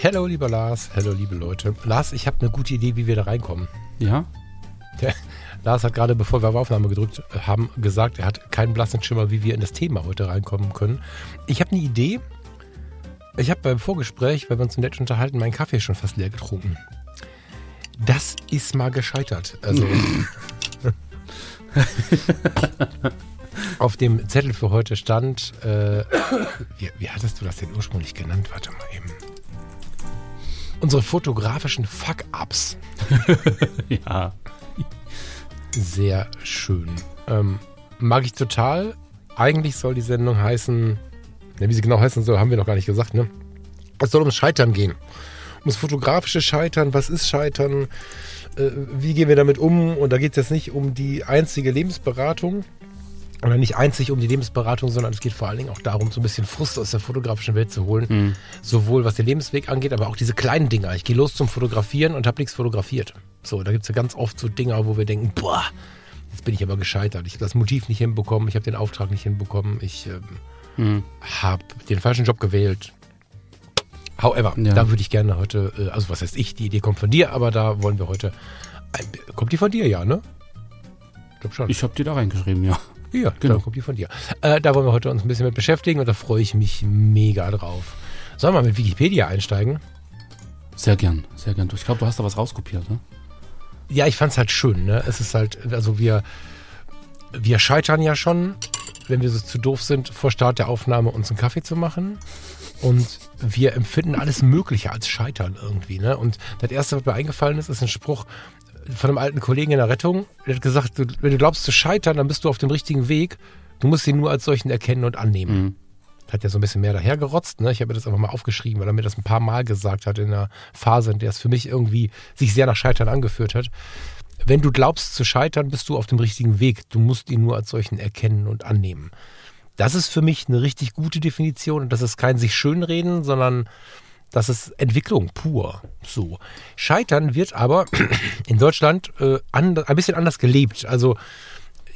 Hallo, lieber Lars. Hallo, liebe Leute. Lars, ich habe eine gute Idee, wie wir da reinkommen. Ja? Der Lars hat gerade, bevor wir auf Aufnahme gedrückt haben, gesagt, er hat keinen blassen Schimmer, wie wir in das Thema heute reinkommen können. Ich habe eine Idee. Ich habe beim Vorgespräch, weil wir uns so nett unterhalten, meinen Kaffee schon fast leer getrunken. Das ist mal gescheitert. Also. auf dem Zettel für heute stand, äh, wie, wie hattest du das denn ursprünglich genannt? Warte mal eben unsere fotografischen Fuck-Ups. ja. Sehr schön. Ähm, mag ich total. Eigentlich soll die Sendung heißen, ja, wie sie genau heißen soll, haben wir noch gar nicht gesagt, ne? Es soll ums Scheitern gehen. Ums fotografische Scheitern. Was ist Scheitern? Äh, wie gehen wir damit um? Und da geht es jetzt nicht um die einzige Lebensberatung, oder nicht einzig um die Lebensberatung, sondern es geht vor allen Dingen auch darum, so ein bisschen Frust aus der fotografischen Welt zu holen. Mhm. Sowohl was den Lebensweg angeht, aber auch diese kleinen Dinger. Ich gehe los zum Fotografieren und habe nichts fotografiert. So, da gibt es ja ganz oft so Dinger, wo wir denken, boah, jetzt bin ich aber gescheitert. Ich habe das Motiv nicht hinbekommen, ich habe den Auftrag nicht hinbekommen, ich ähm, mhm. habe den falschen Job gewählt. However, ja. da würde ich gerne heute, äh, also was heißt ich, die Idee kommt von dir, aber da wollen wir heute, kommt die von dir, ja, ne? Ich glaube schon. Ich habe die da reingeschrieben, ja. Ja, genau. Dann kommt die von dir. Äh, da wollen wir heute uns ein bisschen mit beschäftigen und da freue ich mich mega drauf. Sollen wir mit Wikipedia einsteigen? Sehr gern, sehr gern. Ich glaube, du hast da was rauskopiert, ne? Ja, ich fand es halt schön, ne? Es ist halt, also wir, wir scheitern ja schon, wenn wir so zu doof sind, vor Start der Aufnahme uns einen Kaffee zu machen. Und wir empfinden alles Mögliche als Scheitern irgendwie. Ne? Und das Erste, was mir eingefallen ist, ist ein Spruch, von einem alten Kollegen in der Rettung. Der hat gesagt, wenn du glaubst zu scheitern, dann bist du auf dem richtigen Weg. Du musst ihn nur als solchen erkennen und annehmen. Mhm. Hat ja so ein bisschen mehr dahergerotzt. Ne? Ich habe mir das einfach mal aufgeschrieben, weil er mir das ein paar Mal gesagt hat in einer Phase, in der es für mich irgendwie sich sehr nach Scheitern angeführt hat. Wenn du glaubst zu scheitern, bist du auf dem richtigen Weg. Du musst ihn nur als solchen erkennen und annehmen. Das ist für mich eine richtig gute Definition und das ist kein sich schönreden, sondern das ist Entwicklung pur. So. Scheitern wird aber in Deutschland äh, and, ein bisschen anders gelebt. Also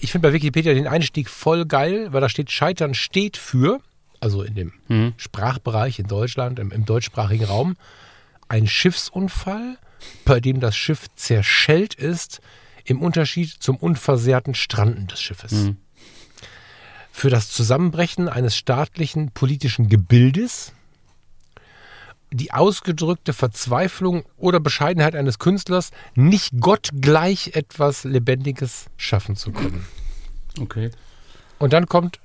ich finde bei Wikipedia den Einstieg voll geil, weil da steht, Scheitern steht für, also in dem mhm. Sprachbereich in Deutschland, im, im deutschsprachigen Raum, ein Schiffsunfall, bei dem das Schiff zerschellt ist, im Unterschied zum unversehrten Stranden des Schiffes. Mhm. Für das Zusammenbrechen eines staatlichen politischen Gebildes, die ausgedrückte Verzweiflung oder Bescheidenheit eines Künstlers, nicht Gott gleich etwas Lebendiges schaffen zu können. Okay. Und dann kommt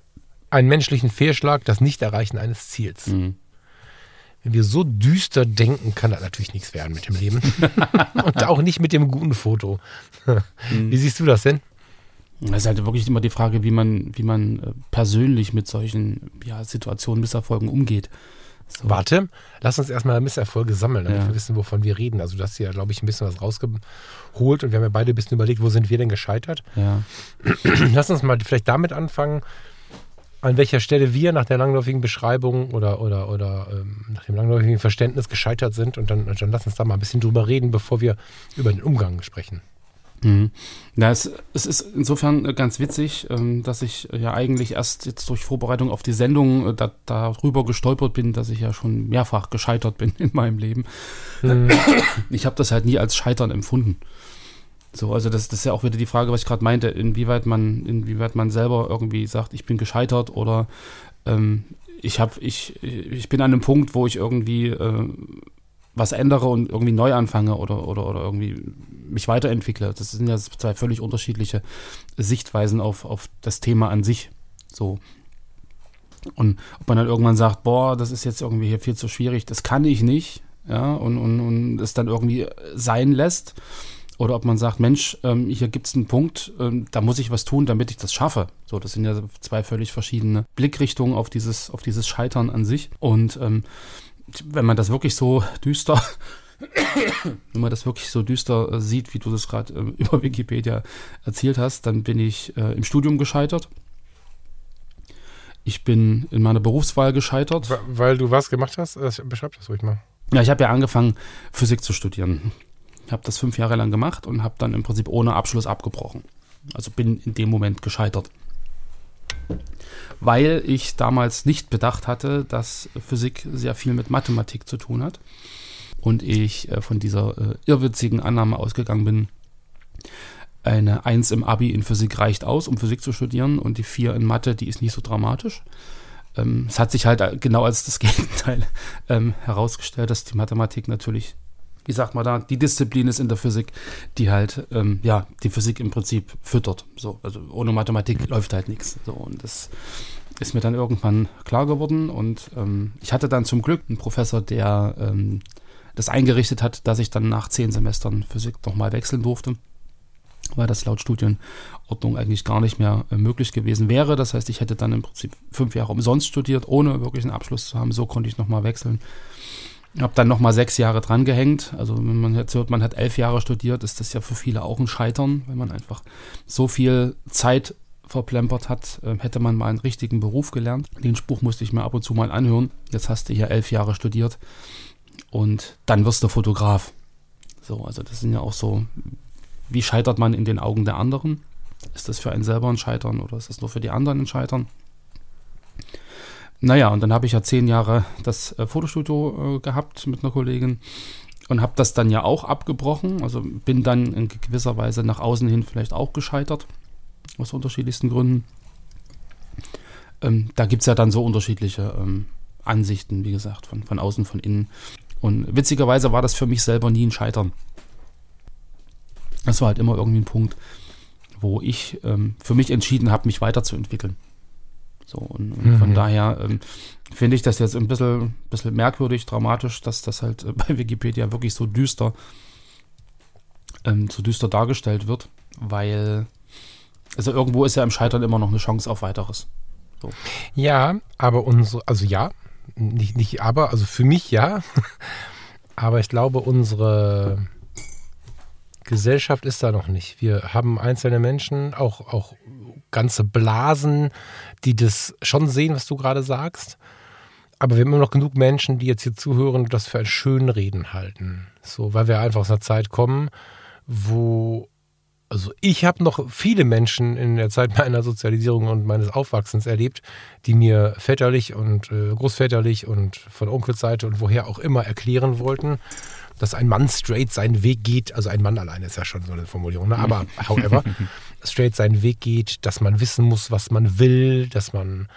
ein menschlichen Fehlschlag, das Nichterreichen eines Ziels. Mhm. Wenn wir so düster denken, kann das natürlich nichts werden mit dem Leben. Und auch nicht mit dem guten Foto. mhm. Wie siehst du das denn? Das ist halt wirklich immer die Frage, wie man, wie man äh, persönlich mit solchen ja, Situationen, Misserfolgen umgeht. So. Warte, lass uns erstmal Misserfolge sammeln, damit ja. wir wissen, wovon wir reden. Also, du hast ja, glaube ich, ein bisschen was rausgeholt und wir haben ja beide ein bisschen überlegt, wo sind wir denn gescheitert. Ja. Lass uns mal vielleicht damit anfangen, an welcher Stelle wir nach der langläufigen Beschreibung oder, oder, oder ähm, nach dem langläufigen Verständnis gescheitert sind und dann, dann lass uns da mal ein bisschen drüber reden, bevor wir über den Umgang sprechen. Mhm. Ja, es, es, ist insofern ganz witzig, ähm, dass ich ja eigentlich erst jetzt durch Vorbereitung auf die Sendung äh, da, darüber gestolpert bin, dass ich ja schon mehrfach gescheitert bin in meinem Leben. Mhm. Ich habe das halt nie als Scheitern empfunden. So, also das, das ist ja auch wieder die Frage, was ich gerade meinte, inwieweit man, inwieweit man selber irgendwie sagt, ich bin gescheitert oder ähm, ich habe, ich, ich bin an einem Punkt, wo ich irgendwie äh, was ändere und irgendwie neu anfange oder, oder, oder irgendwie mich weiterentwickle. Das sind ja zwei völlig unterschiedliche Sichtweisen auf, auf das Thema an sich. So. Und ob man dann irgendwann sagt, boah, das ist jetzt irgendwie hier viel zu schwierig, das kann ich nicht, ja, und, und, und es dann irgendwie sein lässt. Oder ob man sagt, Mensch, ähm, hier gibt es einen Punkt, ähm, da muss ich was tun, damit ich das schaffe. So, das sind ja zwei völlig verschiedene Blickrichtungen auf dieses, auf dieses Scheitern an sich. Und ähm, wenn man das wirklich so düster wenn man das wirklich so düster äh, sieht, wie du das gerade äh, über Wikipedia erzählt hast, dann bin ich äh, im Studium gescheitert. Ich bin in meiner Berufswahl gescheitert. Weil du was gemacht hast? Beschreib das ruhig mal. Ja, ich habe ja angefangen, Physik zu studieren. Ich habe das fünf Jahre lang gemacht und habe dann im Prinzip ohne Abschluss abgebrochen. Also bin in dem Moment gescheitert. Weil ich damals nicht bedacht hatte, dass Physik sehr viel mit Mathematik zu tun hat. Und ich äh, von dieser äh, irrwitzigen Annahme ausgegangen bin, eine 1 im Abi in Physik reicht aus, um Physik zu studieren und die 4 in Mathe, die ist nicht so dramatisch. Ähm, es hat sich halt genau als das Gegenteil ähm, herausgestellt, dass die Mathematik natürlich, wie sagt man da, die Disziplin ist in der Physik, die halt, ähm, ja, die Physik im Prinzip füttert. So, also ohne Mathematik läuft halt nichts. So, und das ist mir dann irgendwann klar geworden und ähm, ich hatte dann zum Glück einen Professor, der ähm, das eingerichtet hat, dass ich dann nach zehn Semestern Physik nochmal wechseln durfte weil das laut Studienordnung eigentlich gar nicht mehr äh, möglich gewesen wäre. Das heißt, ich hätte dann im Prinzip fünf Jahre umsonst studiert, ohne wirklich einen Abschluss zu haben. So konnte ich nochmal wechseln. Habe dann nochmal sechs Jahre dran gehängt. Also wenn man jetzt hört, man hat elf Jahre studiert, ist das ja für viele auch ein Scheitern, wenn man einfach so viel Zeit verplempert hat, äh, hätte man mal einen richtigen Beruf gelernt. Den Spruch musste ich mir ab und zu mal anhören. Jetzt hast du hier elf Jahre studiert und dann wirst du Fotograf. So, also das sind ja auch so wie scheitert man in den Augen der anderen? Ist das für einen selber ein Scheitern oder ist das nur für die anderen ein Scheitern? Naja, und dann habe ich ja zehn Jahre das äh, Fotostudio äh, gehabt mit einer Kollegin und habe das dann ja auch abgebrochen. Also bin dann in gewisser Weise nach außen hin vielleicht auch gescheitert, aus unterschiedlichsten Gründen. Ähm, da gibt es ja dann so unterschiedliche ähm, Ansichten, wie gesagt, von, von außen, von innen. Und witzigerweise war das für mich selber nie ein Scheitern. Das war halt immer irgendwie ein Punkt, wo ich ähm, für mich entschieden habe, mich weiterzuentwickeln. So, und, und mhm. von daher ähm, finde ich das jetzt ein bisschen, bisschen merkwürdig, dramatisch, dass das halt äh, bei Wikipedia wirklich so düster, ähm, so düster dargestellt wird, weil, also irgendwo ist ja im Scheitern immer noch eine Chance auf weiteres. So. Ja, aber unsere, also ja, nicht, nicht aber, also für mich ja, aber ich glaube, unsere Gesellschaft ist da noch nicht. Wir haben einzelne Menschen, auch, auch ganze Blasen, die das schon sehen, was du gerade sagst. Aber wir haben immer noch genug Menschen, die jetzt hier zuhören und das für ein Schönreden halten. So, weil wir einfach aus einer Zeit kommen, wo, also ich habe noch viele Menschen in der Zeit meiner Sozialisierung und meines Aufwachsens erlebt, die mir väterlich und äh, großväterlich und von Onkelsseite und woher auch immer erklären wollten, dass ein Mann straight seinen Weg geht, also ein Mann alleine ist ja schon so eine Formulierung, ne? aber however, straight seinen Weg geht, dass man wissen muss, was man will, dass man,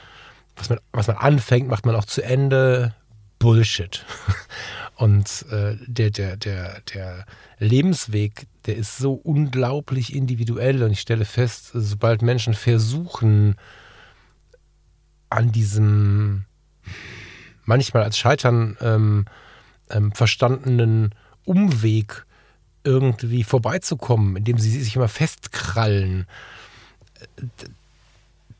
was man, was man anfängt, macht man auch zu Ende. Bullshit. Und äh, der, der, der, der Lebensweg, der ist so unglaublich individuell und ich stelle fest, sobald Menschen versuchen, an diesem manchmal als Scheitern ähm, ähm, verstandenen Umweg irgendwie vorbeizukommen, indem sie sich immer festkrallen,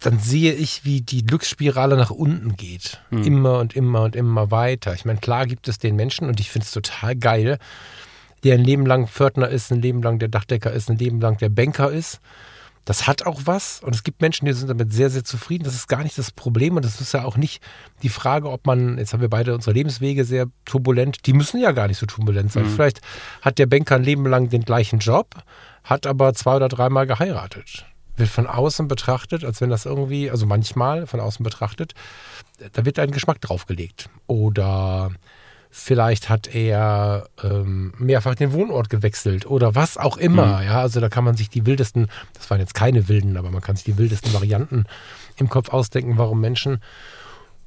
dann sehe ich, wie die Glücksspirale nach unten geht. Hm. Immer und immer und immer weiter. Ich meine, klar gibt es den Menschen, und ich finde es total geil, der ein Leben lang Pförtner ist, ein Leben lang der Dachdecker ist, ein Leben lang der Banker ist das hat auch was und es gibt Menschen, die sind damit sehr, sehr zufrieden. Das ist gar nicht das Problem und das ist ja auch nicht die Frage, ob man, jetzt haben wir beide unsere Lebenswege sehr turbulent, die müssen ja gar nicht so turbulent sein. Mhm. Vielleicht hat der Banker ein Leben lang den gleichen Job, hat aber zwei oder dreimal geheiratet. Wird von außen betrachtet, als wenn das irgendwie, also manchmal von außen betrachtet, da wird ein Geschmack draufgelegt. Oder Vielleicht hat er ähm, mehrfach den Wohnort gewechselt oder was auch immer. Mhm. Ja, also da kann man sich die wildesten, das waren jetzt keine wilden, aber man kann sich die wildesten Varianten im Kopf ausdenken, warum Menschen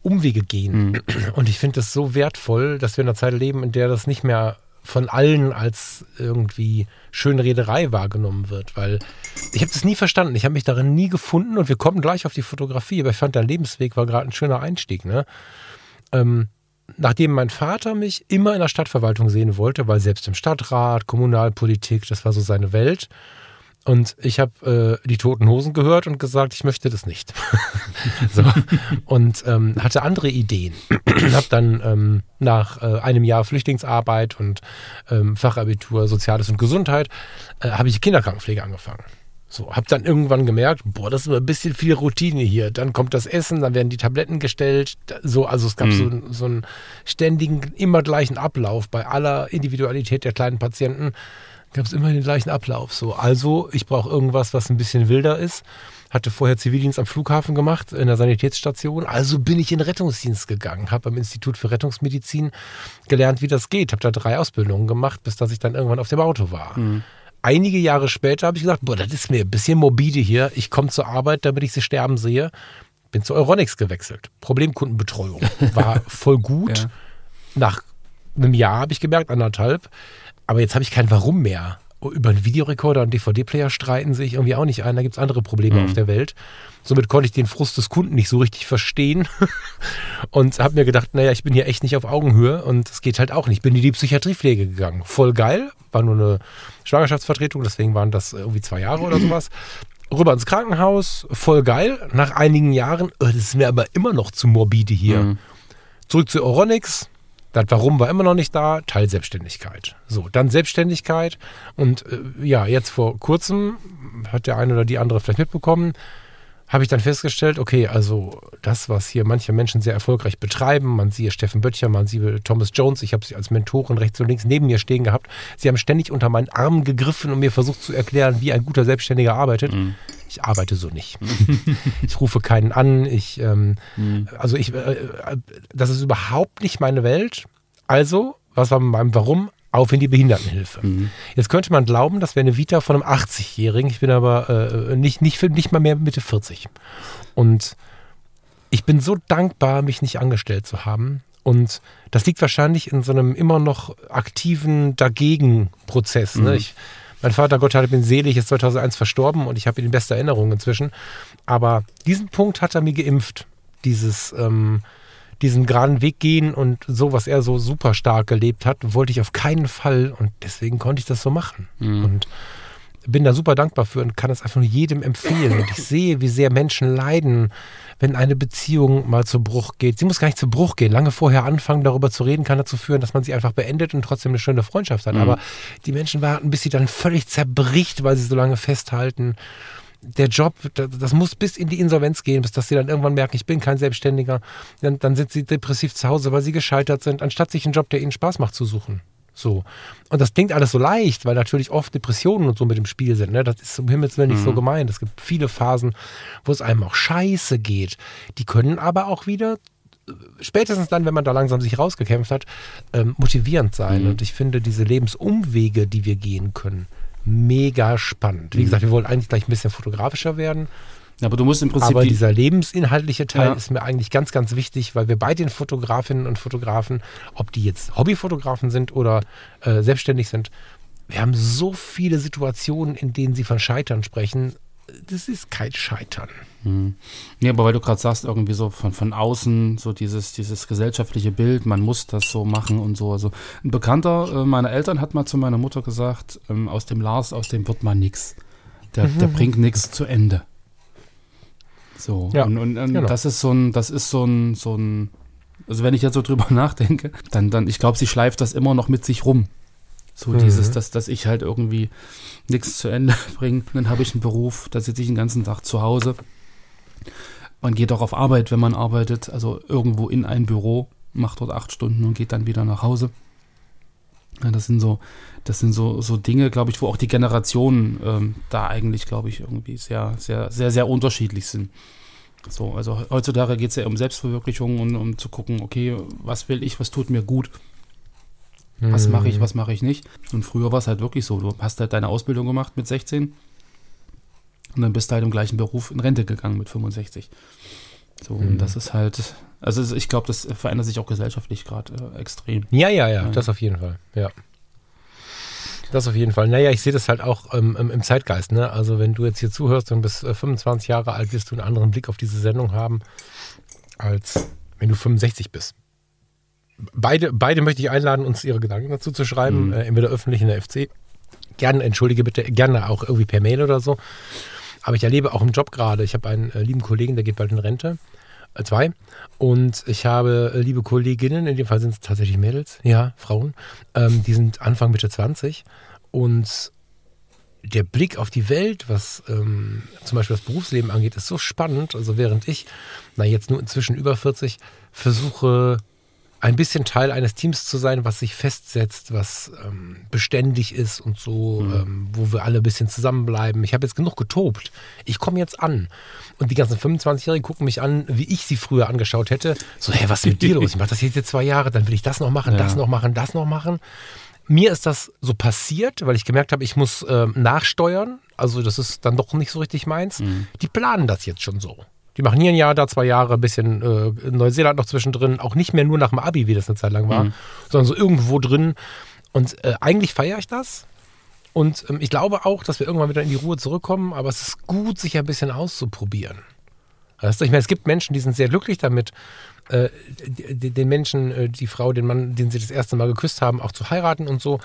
Umwege gehen. Mhm. Und ich finde es so wertvoll, dass wir in einer Zeit leben, in der das nicht mehr von allen als irgendwie Schönrederei wahrgenommen wird, weil ich habe das nie verstanden. Ich habe mich darin nie gefunden und wir kommen gleich auf die Fotografie, aber ich fand, der Lebensweg war gerade ein schöner Einstieg. Ne? Ähm, nachdem mein Vater mich immer in der Stadtverwaltung sehen wollte, weil selbst im Stadtrat, Kommunalpolitik, das war so seine Welt, Und ich habe äh, die Toten Hosen gehört und gesagt, ich möchte das nicht. so. Und ähm, hatte andere Ideen. habe dann ähm, nach äh, einem Jahr Flüchtlingsarbeit und ähm, Fachabitur Soziales und Gesundheit, äh, habe ich Kinderkrankenpflege angefangen. So, habe dann irgendwann gemerkt, boah, das ist immer ein bisschen viel Routine hier. Dann kommt das Essen, dann werden die Tabletten gestellt. So, also es gab mhm. so, so einen ständigen, immer gleichen Ablauf bei aller Individualität der kleinen Patienten gab es immer den gleichen Ablauf. So, also ich brauche irgendwas, was ein bisschen wilder ist. Hatte vorher Zivildienst am Flughafen gemacht, in der Sanitätsstation. Also bin ich in Rettungsdienst gegangen, habe am Institut für Rettungsmedizin gelernt, wie das geht. Habe da drei Ausbildungen gemacht, bis dass ich dann irgendwann auf dem Auto war. Mhm. Einige Jahre später habe ich gesagt, boah, das ist mir ein bisschen morbide hier. Ich komme zur Arbeit, damit ich sie sterben sehe. Bin zu Euronics gewechselt. Problemkundenbetreuung. War voll gut. ja. Nach einem Jahr habe ich gemerkt, anderthalb, aber jetzt habe ich kein Warum mehr. Über einen Videorekorder und DVD-Player streiten sehe ich irgendwie auch nicht ein. Da gibt es andere Probleme mhm. auf der Welt. Somit konnte ich den Frust des Kunden nicht so richtig verstehen und habe mir gedacht, naja, ich bin hier echt nicht auf Augenhöhe und es geht halt auch nicht. Bin in die Psychiatriepflege gegangen. Voll geil, war nur eine Schwangerschaftsvertretung, deswegen waren das irgendwie zwei Jahre oder sowas. Rüber ins Krankenhaus, voll geil. Nach einigen Jahren, oh, das ist mir aber immer noch zu morbide hier. Mhm. Zurück zu Oronix, das Warum war immer noch nicht da, Teil Selbstständigkeit. So, dann Selbstständigkeit und äh, ja, jetzt vor kurzem hat der eine oder die andere vielleicht mitbekommen, habe ich dann festgestellt, okay, also das, was hier manche Menschen sehr erfolgreich betreiben, man sieht Steffen Böttcher, man sieht Thomas Jones, ich habe sie als Mentorin rechts und links neben mir stehen gehabt. Sie haben ständig unter meinen Armen gegriffen und mir versucht zu erklären, wie ein guter Selbstständiger arbeitet. Mhm. Ich arbeite so nicht. ich rufe keinen an. Ich, ähm, mhm. also ich, äh, äh, das ist überhaupt nicht meine Welt. Also, was war mit meinem Warum? auf in die Behindertenhilfe. Mhm. Jetzt könnte man glauben, das wäre eine Vita von einem 80-Jährigen. Ich bin aber äh, nicht, nicht, nicht mal mehr Mitte 40. Und ich bin so dankbar, mich nicht angestellt zu haben. Und das liegt wahrscheinlich in so einem immer noch aktiven Dagegen-Prozess. Ne? Mhm. Ne? Mein Vater, Gott hat ihn selig, ist 2001 verstorben und ich habe ihn in bester Erinnerung inzwischen. Aber diesen Punkt hat er mir geimpft. Dieses, ähm, diesen geraden Weg gehen und so, was er so super stark gelebt hat, wollte ich auf keinen Fall und deswegen konnte ich das so machen. Mhm. Und bin da super dankbar für und kann es einfach nur jedem empfehlen. Und ich sehe, wie sehr Menschen leiden, wenn eine Beziehung mal zu Bruch geht. Sie muss gar nicht zu Bruch gehen. Lange vorher anfangen, darüber zu reden, kann dazu führen, dass man sie einfach beendet und trotzdem eine schöne Freundschaft hat. Mhm. Aber die Menschen warten, bis sie dann völlig zerbricht, weil sie so lange festhalten der Job, das muss bis in die Insolvenz gehen, bis dass sie dann irgendwann merken, ich bin kein Selbstständiger. Dann, dann sind sie depressiv zu Hause, weil sie gescheitert sind, anstatt sich einen Job, der ihnen Spaß macht, zu suchen. So. Und das klingt alles so leicht, weil natürlich oft Depressionen und so mit dem Spiel sind. Ne? Das ist um Himmels Willen nicht mhm. so gemeint. Es gibt viele Phasen, wo es einem auch scheiße geht. Die können aber auch wieder spätestens dann, wenn man da langsam sich rausgekämpft hat, ähm, motivierend sein. Mhm. Und ich finde, diese Lebensumwege, die wir gehen können, mega spannend. Wie mhm. gesagt, wir wollen eigentlich gleich ein bisschen fotografischer werden. Aber du musst im Prinzip. Aber dieser lebensinhaltliche Teil ja. ist mir eigentlich ganz, ganz wichtig, weil wir bei den Fotografinnen und Fotografen, ob die jetzt Hobbyfotografen sind oder äh, selbstständig sind, wir haben so viele Situationen, in denen sie von Scheitern sprechen. Das ist kein Scheitern. Hm. Ja, aber weil du gerade sagst, irgendwie so von, von außen, so dieses, dieses gesellschaftliche Bild, man muss das so machen und so. Also ein Bekannter äh, meiner Eltern hat mal zu meiner Mutter gesagt, ähm, aus dem Lars, aus dem wird mal nix. Der, mhm. der bringt nichts zu Ende. So. Ja, und, und, und genau. das ist so ein, das ist so ein, so ein, also wenn ich jetzt so drüber nachdenke, dann, dann, ich glaube, sie schleift das immer noch mit sich rum. So mhm. dieses, dass, dass ich halt irgendwie nichts zu Ende bringe. Dann habe ich einen Beruf, da sitze ich den ganzen Tag zu Hause man geht auch auf Arbeit, wenn man arbeitet, also irgendwo in ein Büro, macht dort acht Stunden und geht dann wieder nach Hause. Ja, das sind so, das sind so, so Dinge, glaube ich, wo auch die Generationen ähm, da eigentlich, glaube ich, irgendwie sehr, sehr, sehr, sehr unterschiedlich sind. So, also heutzutage geht es ja um Selbstverwirklichung und um zu gucken, okay, was will ich, was tut mir gut, was mache ich, mhm. was mache ich nicht. Und früher war es halt wirklich so, du hast halt deine Ausbildung gemacht mit 16 und dann bist du halt im gleichen Beruf in Rente gegangen mit 65. So, mhm. und das ist halt, also ich glaube, das verändert sich auch gesellschaftlich gerade äh, extrem. Ja, ja, ja, das auf jeden Fall, ja. Das auf jeden Fall. Naja, ich sehe das halt auch ähm, im Zeitgeist. Ne? Also wenn du jetzt hier zuhörst und bis äh, 25 Jahre alt, wirst du einen anderen Blick auf diese Sendung haben, als wenn du 65 bist. Beide, beide möchte ich einladen, uns ihre Gedanken dazu zu schreiben, mhm. äh, entweder öffentlich in der FC gerne, entschuldige bitte, gerne auch irgendwie per Mail oder so. Aber ich erlebe auch im Job gerade, ich habe einen äh, lieben Kollegen, der geht bald in Rente. Zwei. Und ich habe äh, liebe Kolleginnen, in dem Fall sind es tatsächlich Mädels, ja, Frauen, ähm, die sind Anfang Mitte 20 und der Blick auf die Welt, was ähm, zum Beispiel das Berufsleben angeht, ist so spannend. Also während ich, na jetzt nur inzwischen über 40, versuche ein bisschen Teil eines Teams zu sein, was sich festsetzt, was ähm, beständig ist und so, mhm. ähm, wo wir alle ein bisschen zusammenbleiben. Ich habe jetzt genug getobt. Ich komme jetzt an. Und die ganzen 25-Jährigen gucken mich an, wie ich sie früher angeschaut hätte. So, hey, was ist mit dir los? Ich mache das jetzt zwei Jahre, dann will ich das noch machen, ja. das noch machen, das noch machen. Mir ist das so passiert, weil ich gemerkt habe, ich muss äh, nachsteuern. Also das ist dann doch nicht so richtig meins. Mhm. Die planen das jetzt schon so. Die machen hier ein Jahr, da zwei Jahre, ein bisschen äh, Neuseeland noch zwischendrin. Auch nicht mehr nur nach dem Abi, wie das eine Zeit lang war, mhm. sondern so irgendwo drin. Und äh, eigentlich feiere ich das. Und ähm, ich glaube auch, dass wir irgendwann wieder in die Ruhe zurückkommen. Aber es ist gut, sich ein bisschen auszuprobieren. Weißt du, ich meine, es gibt Menschen, die sind sehr glücklich damit, äh, den Menschen, äh, die Frau, den Mann, den sie das erste Mal geküsst haben, auch zu heiraten und so.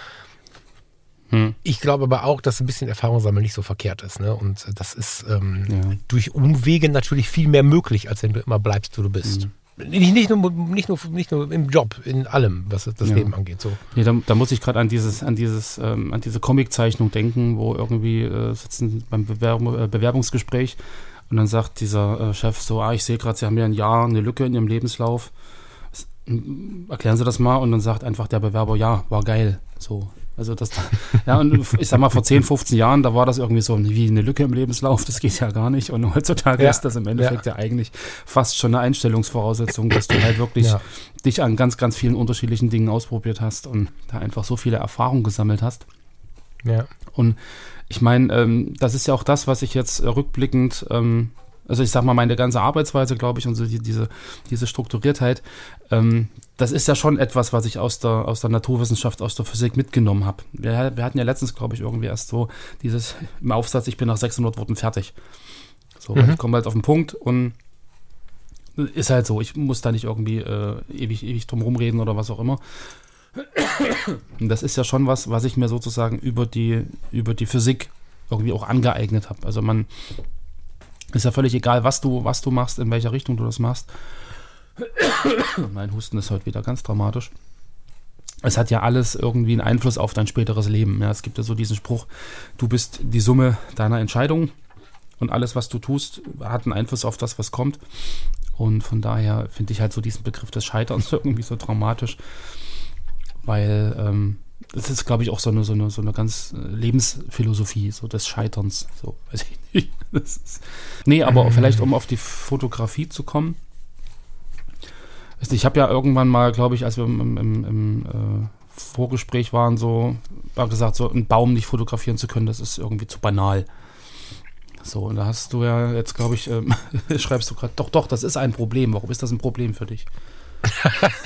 Hm. Ich glaube aber auch, dass ein bisschen Erfahrung sammeln nicht so verkehrt ist. Ne? Und das ist ähm, ja. durch Umwege natürlich viel mehr möglich, als wenn du immer bleibst, wo du bist. Hm. Nicht, nicht, nur, nicht, nur, nicht nur im Job, in allem, was das ja. Leben angeht. So. Nee, da, da muss ich gerade an dieses, an dieses, ähm, an diese Comiczeichnung denken, wo irgendwie äh, sitzen beim Bewerbung, äh, Bewerbungsgespräch und dann sagt dieser äh, Chef so, ah, ich sehe gerade, Sie haben ja ein Jahr eine Lücke in Ihrem Lebenslauf. Erklären Sie das mal und dann sagt einfach der Bewerber, ja, war geil. So. Also das, ja, und ich sag mal, vor 10, 15 Jahren, da war das irgendwie so wie eine Lücke im Lebenslauf, das geht ja gar nicht. Und heutzutage ja. ist das im Endeffekt ja. ja. eigentlich fast schon eine Einstellungsvoraussetzung, dass du halt wirklich ja. dich an ganz, ganz vielen unterschiedlichen Dingen ausprobiert hast und da einfach so viele Erfahrungen gesammelt hast. Ja. Und ich meine, ähm, das ist ja auch das, was ich jetzt rückblickend, ähm, also ich sag mal, meine ganze Arbeitsweise, glaube ich, und so die, diese, diese Strukturiertheit, ähm, das ist ja schon etwas, was ich aus der, aus der Naturwissenschaft, aus der Physik mitgenommen habe. Wir, wir, hatten ja letztens, glaube ich, irgendwie erst so dieses im Aufsatz, ich bin nach 600 Worten fertig. So, mhm. ich komme halt auf den Punkt und ist halt so, ich muss da nicht irgendwie äh, ewig, ewig drum rumreden oder was auch immer. Das ist ja schon was, was ich mir sozusagen über die, über die Physik irgendwie auch angeeignet habe. Also man ist ja völlig egal, was du, was du machst, in welcher Richtung du das machst. mein Husten ist heute wieder ganz dramatisch. Es hat ja alles irgendwie einen Einfluss auf dein späteres Leben. Ja, es gibt ja so diesen Spruch, du bist die Summe deiner Entscheidungen und alles, was du tust, hat einen Einfluss auf das, was kommt. Und von daher finde ich halt so diesen Begriff des Scheiterns irgendwie so traumatisch weil ähm, das ist, glaube ich, auch so eine, so, eine, so eine ganz äh, Lebensphilosophie, so des Scheiterns. So, weiß ich nicht. Nee, aber mhm. vielleicht, um auf die Fotografie zu kommen. Ich habe ja irgendwann mal, glaube ich, als wir im, im, im äh, Vorgespräch waren, so war gesagt, so einen Baum nicht fotografieren zu können, das ist irgendwie zu banal. So, und da hast du ja jetzt, glaube ich, ähm, schreibst du gerade, doch, doch, das ist ein Problem. Warum ist das ein Problem für dich?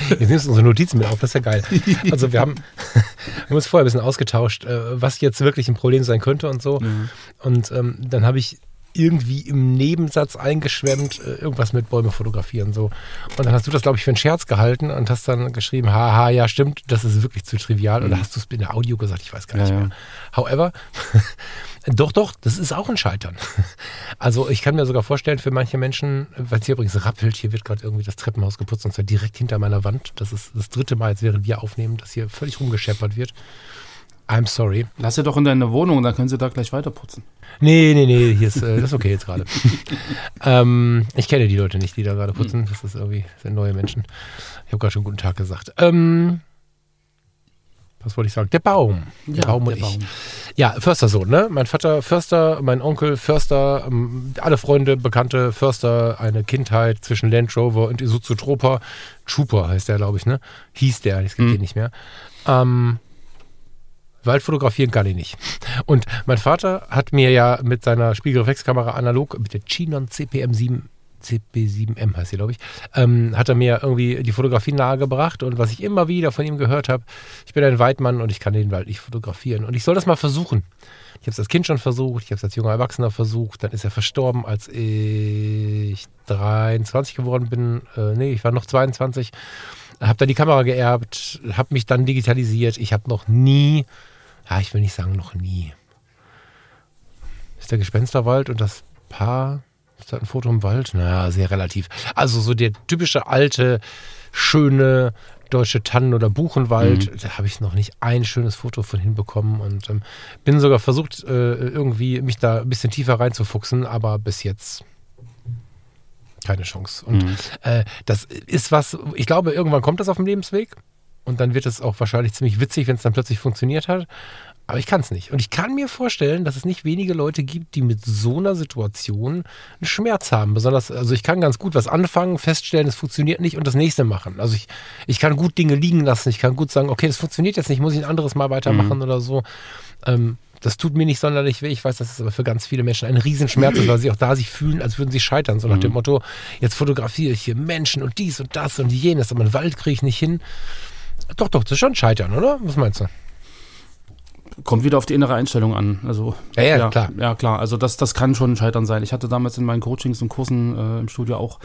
Jetzt nimmst du unsere Notizen mit auf, das ist ja geil. Also wir haben, wir haben uns vorher ein bisschen ausgetauscht, äh, was jetzt wirklich ein Problem sein könnte und so. Mhm. Und ähm, dann habe ich irgendwie im Nebensatz eingeschwemmt, äh, irgendwas mit Bäume fotografieren. So. Und dann hast du das, glaube ich, für einen Scherz gehalten und hast dann geschrieben, haha, ja, stimmt, das ist wirklich zu trivial. Mhm. Oder hast du es in der Audio gesagt, ich weiß gar nicht ja, mehr. Ja. However, doch, doch, das ist auch ein Scheitern. Also ich kann mir sogar vorstellen, für manche Menschen, weil es hier übrigens rappelt, hier wird gerade irgendwie das Treppenhaus geputzt und zwar direkt hinter meiner Wand. Das ist das dritte Mal, jetzt während wir aufnehmen, dass hier völlig rumgescheppert wird. I'm sorry. Lass sie doch in deine Wohnung, dann können sie da gleich weiter putzen. Nee, nee, nee, hier ist, äh, das ist okay jetzt gerade. ähm, ich kenne die Leute nicht, die da gerade putzen. Das ist irgendwie, das sind neue Menschen. Ich habe gerade schon guten Tag gesagt. Ähm, was wollte ich sagen? Der Baum. Der ja, Baum und der ich. Baum. Ja, Förstersohn, ne? Mein Vater Förster, mein Onkel Förster, ähm, alle Freunde, Bekannte Förster, eine Kindheit zwischen Land Rover und Isuzu Tropa. Trooper heißt der, glaube ich, ne? Hieß der, das gibt hm. nicht mehr. Ähm, Wald fotografieren kann ich nicht. Und mein Vater hat mir ja mit seiner Spiegelreflexkamera analog, mit der Chinon CPM 7 CP7M heißt sie, glaube ich, ähm, hat er mir irgendwie die Fotografie nahegebracht und was ich immer wieder von ihm gehört habe, ich bin ein Weidmann und ich kann den Wald nicht fotografieren und ich soll das mal versuchen. Ich habe es als Kind schon versucht, ich habe es als junger Erwachsener versucht, dann ist er verstorben, als ich 23 geworden bin. Äh, nee, ich war noch 22. Habe dann die Kamera geerbt, habe mich dann digitalisiert. Ich habe noch nie ja, ich will nicht sagen noch nie. Ist der Gespensterwald und das Paar, ist das ein Foto im Wald? Naja, sehr relativ. Also so der typische alte, schöne deutsche Tannen- oder Buchenwald. Mhm. Da habe ich noch nicht ein schönes Foto von hinbekommen und ähm, bin sogar versucht, äh, irgendwie mich da ein bisschen tiefer reinzufuchsen, aber bis jetzt keine Chance. Und mhm. äh, das ist was, ich glaube, irgendwann kommt das auf dem Lebensweg und dann wird es auch wahrscheinlich ziemlich witzig, wenn es dann plötzlich funktioniert hat. Aber ich kann es nicht. Und ich kann mir vorstellen, dass es nicht wenige Leute gibt, die mit so einer Situation einen Schmerz haben. Besonders, also ich kann ganz gut was anfangen, feststellen, es funktioniert nicht und das nächste machen. Also ich, ich kann gut Dinge liegen lassen. Ich kann gut sagen, okay, das funktioniert jetzt nicht, muss ich ein anderes Mal weitermachen mhm. oder so. Ähm, das tut mir nicht sonderlich weh. Ich weiß, dass es aber für ganz viele Menschen ein Riesenschmerz ist, weil sie auch da sich fühlen, als würden sie scheitern. So nach dem mhm. Motto, jetzt fotografiere ich hier Menschen und dies und das und jenes, aber einen Wald kriege ich nicht hin. Doch, doch, das ist schon Scheitern, oder? Was meinst du? Kommt wieder auf die innere Einstellung an. Also, ja, ja, ja klar. Ja, klar. Also das, das kann schon ein Scheitern sein. Ich hatte damals in meinen Coachings und Kursen äh, im Studio auch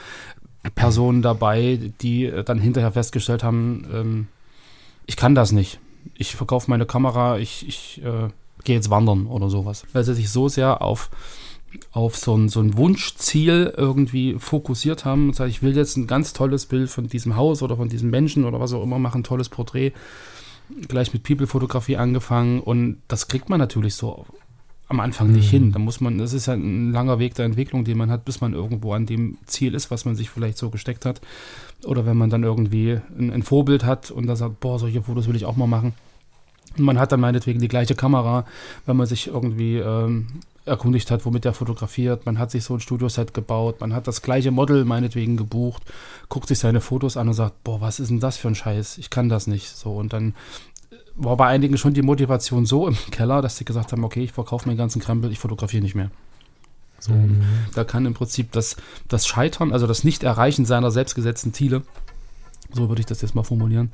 Personen dabei, die äh, dann hinterher festgestellt haben, ähm, ich kann das nicht. Ich verkaufe meine Kamera, ich, ich äh, gehe jetzt wandern oder sowas. Weil sie sich so sehr auf, auf so, ein, so ein Wunschziel irgendwie fokussiert haben und sagen, ich will jetzt ein ganz tolles Bild von diesem Haus oder von diesem Menschen oder was auch immer machen, ein tolles Porträt gleich mit People-Fotografie angefangen und das kriegt man natürlich so am Anfang nicht mhm. hin. Da muss man, das ist ja ein langer Weg der Entwicklung, den man hat, bis man irgendwo an dem Ziel ist, was man sich vielleicht so gesteckt hat. Oder wenn man dann irgendwie ein, ein Vorbild hat und da sagt, boah, solche Fotos will ich auch mal machen. Und man hat dann meinetwegen die gleiche Kamera, wenn man sich irgendwie ähm, erkundigt hat, womit er fotografiert. Man hat sich so ein Studioset gebaut, man hat das gleiche Model meinetwegen gebucht, guckt sich seine Fotos an und sagt, boah, was ist denn das für ein Scheiß? Ich kann das nicht. So und dann war bei einigen schon die Motivation so im Keller, dass sie gesagt haben, okay, ich verkaufe meinen ganzen Krempel, ich fotografiere nicht mehr. So, mhm. da kann im Prinzip das, das Scheitern, also das Nicht-Erreichen seiner selbstgesetzten Ziele, so würde ich das jetzt mal formulieren,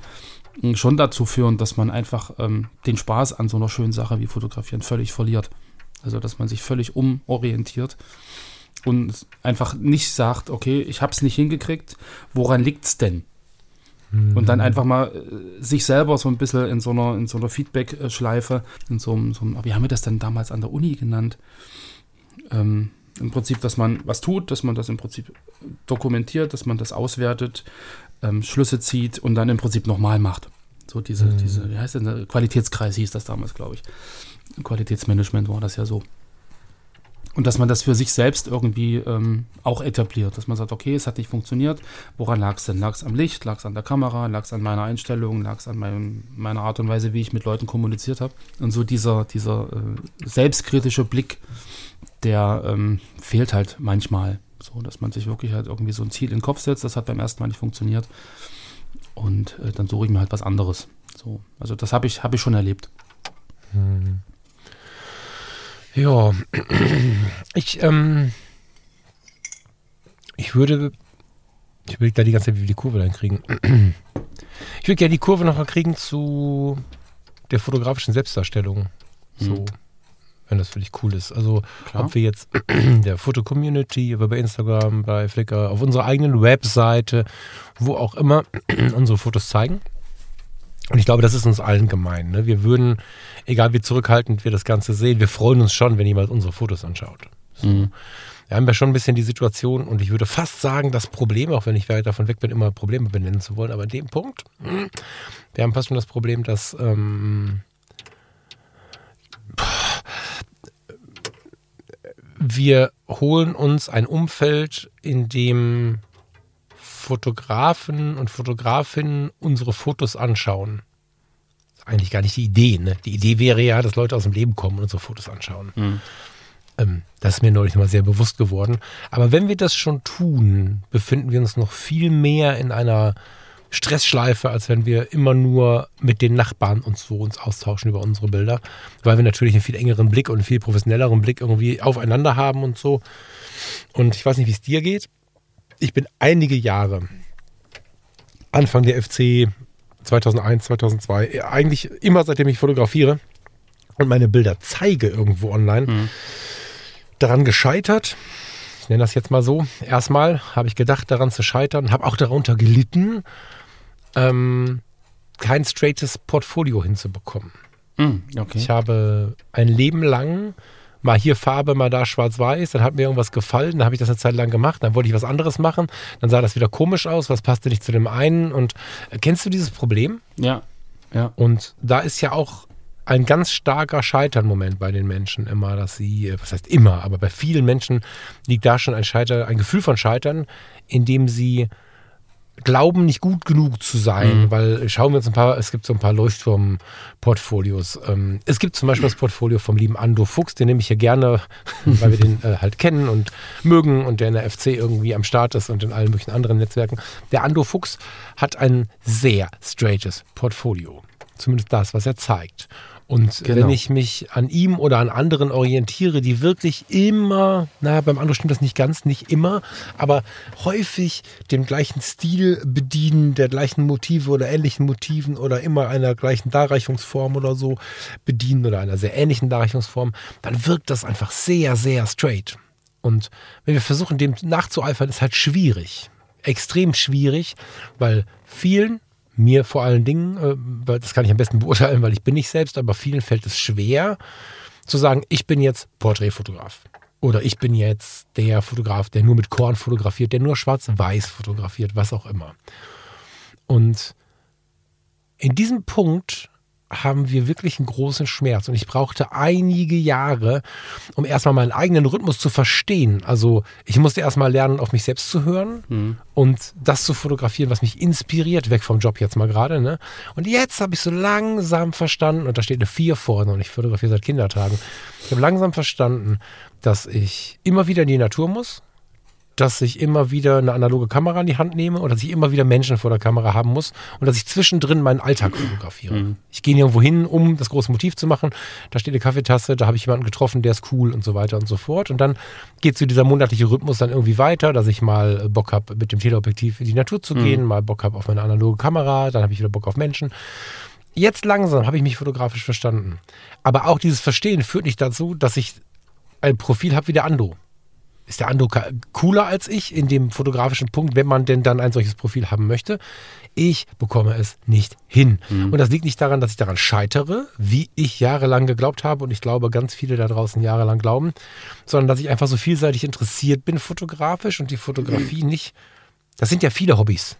schon dazu führen, dass man einfach ähm, den Spaß an so einer schönen Sache wie Fotografieren völlig verliert. Also, dass man sich völlig umorientiert und einfach nicht sagt, okay, ich habe es nicht hingekriegt, woran liegt es denn? Mhm. Und dann einfach mal äh, sich selber so ein bisschen in so einer, in so einer Feedback-Schleife, in so einem, so einem, wie haben wir das denn damals an der Uni genannt? Ähm, Im Prinzip, dass man was tut, dass man das im Prinzip dokumentiert, dass man das auswertet, ähm, Schlüsse zieht und dann im Prinzip nochmal macht. So diese, mhm. diese, wie heißt das, Qualitätskreis hieß das damals, glaube ich. Qualitätsmanagement war das ja so. Und dass man das für sich selbst irgendwie ähm, auch etabliert, dass man sagt, okay, es hat nicht funktioniert, woran lag es denn? Lag es am Licht, lag es an der Kamera, lag es an meiner Einstellung, lag es an meinem, meiner Art und Weise, wie ich mit Leuten kommuniziert habe. Und so dieser, dieser äh, selbstkritische Blick, der ähm, fehlt halt manchmal. So, dass man sich wirklich halt irgendwie so ein Ziel in den Kopf setzt, das hat beim ersten Mal nicht funktioniert. Und äh, dann suche ich mir halt was anderes. So, also das habe ich, hab ich schon erlebt. Hm. Ja, ich, ähm, ich würde, ich will da die ganze Zeit, wie wir die Kurve dann kriegen. Ich würde gerne die Kurve noch mal kriegen zu der fotografischen Selbstdarstellung. So, mhm. wenn das für dich cool ist. Also, Klar. ob wir jetzt der Foto-Community, bei Instagram, bei Flickr, auf unserer eigenen Webseite, wo auch immer, unsere Fotos zeigen. Und ich glaube, das ist uns allen gemein. Ne? Wir würden, egal wie zurückhaltend wir das Ganze sehen, wir freuen uns schon, wenn jemand unsere Fotos anschaut. So. Mhm. Wir haben ja schon ein bisschen die Situation und ich würde fast sagen, das Problem, auch wenn ich weit davon weg bin, immer Probleme benennen zu wollen, aber in dem Punkt, hm, wir haben fast schon das Problem, dass ähm, wir holen uns ein Umfeld, in dem Fotografen und Fotografinnen unsere Fotos anschauen. Eigentlich gar nicht die Idee. Ne? Die Idee wäre ja, dass Leute aus dem Leben kommen und unsere Fotos anschauen. Mhm. Ähm, das ist mir neulich mal sehr bewusst geworden. Aber wenn wir das schon tun, befinden wir uns noch viel mehr in einer Stressschleife, als wenn wir immer nur mit den Nachbarn uns so uns austauschen über unsere Bilder, weil wir natürlich einen viel engeren Blick und einen viel professionelleren Blick irgendwie aufeinander haben und so. Und ich weiß nicht, wie es dir geht ich bin einige Jahre, Anfang der FC 2001, 2002, eigentlich immer seitdem ich fotografiere und meine Bilder zeige irgendwo online, mhm. daran gescheitert. Ich nenne das jetzt mal so. Erstmal habe ich gedacht, daran zu scheitern, habe auch darunter gelitten, ähm, kein straightes Portfolio hinzubekommen. Mm, okay. Ich habe ein Leben lang mal hier Farbe, mal da schwarz-weiß, dann hat mir irgendwas gefallen, dann habe ich das eine Zeit lang gemacht, dann wollte ich was anderes machen, dann sah das wieder komisch aus, was passte nicht zu dem einen und äh, kennst du dieses Problem? Ja, ja. Und da ist ja auch ein ganz starker Scheitern-Moment bei den Menschen immer, dass sie, äh, was heißt immer, aber bei vielen Menschen liegt da schon ein Scheitern, ein Gefühl von Scheitern, indem sie glauben, nicht gut genug zu sein, Mhm. weil schauen wir uns ein paar, es gibt so ein paar Leuchtturm-Portfolios. Ähm, es gibt zum Beispiel das Portfolio vom lieben Ando Fuchs, den nehme ich hier gerne, weil wir den äh, halt kennen und mögen und der in der FC irgendwie am Start ist und in allen möglichen anderen Netzwerken. Der Ando Fuchs hat ein sehr straightes Portfolio. Zumindest das, was er zeigt. Und Genau. wenn ich mich an ihm oder an anderen orientiere, die wirklich immer, na, beim Ando stimmt das nicht ganz, nicht immer, aber häufig den gleichen Stil bedienen, der gleichen Motive oder ähnlichen Motiven oder immer einer gleichen Darreichungsform oder so bedienen oder einer sehr ähnlichen Darreichungsform, dann wirkt das einfach sehr, sehr straight. Und wenn wir versuchen, dem nachzueifern, ist halt schwierig. Extrem schwierig, weil vielen, mir vor allen Dingen, äh, weil das kann ich am besten beurteilen, weil ich bin nicht selbst, aber vielen fällt es schwer zu sagen, ich bin jetzt Porträtfotograf. Oder ich bin jetzt der Fotograf, der nur mit Korn fotografiert, der nur schwarz-weiß fotografiert, was auch immer. Und in diesem Punkt haben wir wirklich einen großen Schmerz. Und ich brauchte einige Jahre, um erstmal meinen eigenen Rhythmus zu verstehen. Also ich musste erstmal lernen, auf mich selbst zu hören Mhm. und das zu fotografieren, was mich inspiriert, weg vom Job jetzt mal gerade. Ne? Und jetzt habe ich so langsam verstanden, und da steht eine 4 vorne und ich fotografiere seit Kindertagen. Ich habe langsam verstanden, dass ich immer wieder in die Natur muss, dass ich immer wieder eine analoge Kamera in die Hand nehme und dass ich immer wieder Menschen vor der Kamera haben muss und dass ich zwischendrin meinen Alltag fotografiere. Mhm. Ich gehe nirgendwo hin, um das große Motiv zu machen. Da steht eine Kaffeetasse, da habe ich jemanden getroffen, der ist cool und so weiter und so fort. Und dann geht so dieser monatliche Rhythmus dann irgendwie weiter, dass ich mal Bock habe, mit dem Teleobjektiv in die Natur zu gehen, mal Bock habe auf meine analoge Kamera, dann habe ich wieder Bock auf Menschen. Jetzt langsam habe ich mich fotografisch verstanden. Aber auch dieses Verstehen führt nicht dazu, dass ich ein Profil habe wie der Ando. Ist der Ando cooler als ich in dem fotografischen Punkt, wenn man denn dann ein solches Profil haben möchte? Ich bekomme es nicht hin. Und das liegt nicht daran, dass ich daran scheitere, wie ich jahrelang geglaubt habe und ich glaube, ganz viele da draußen jahrelang glauben, sondern dass ich einfach so vielseitig interessiert bin fotografisch und die Fotografie nicht. Das sind ja viele Hobbys.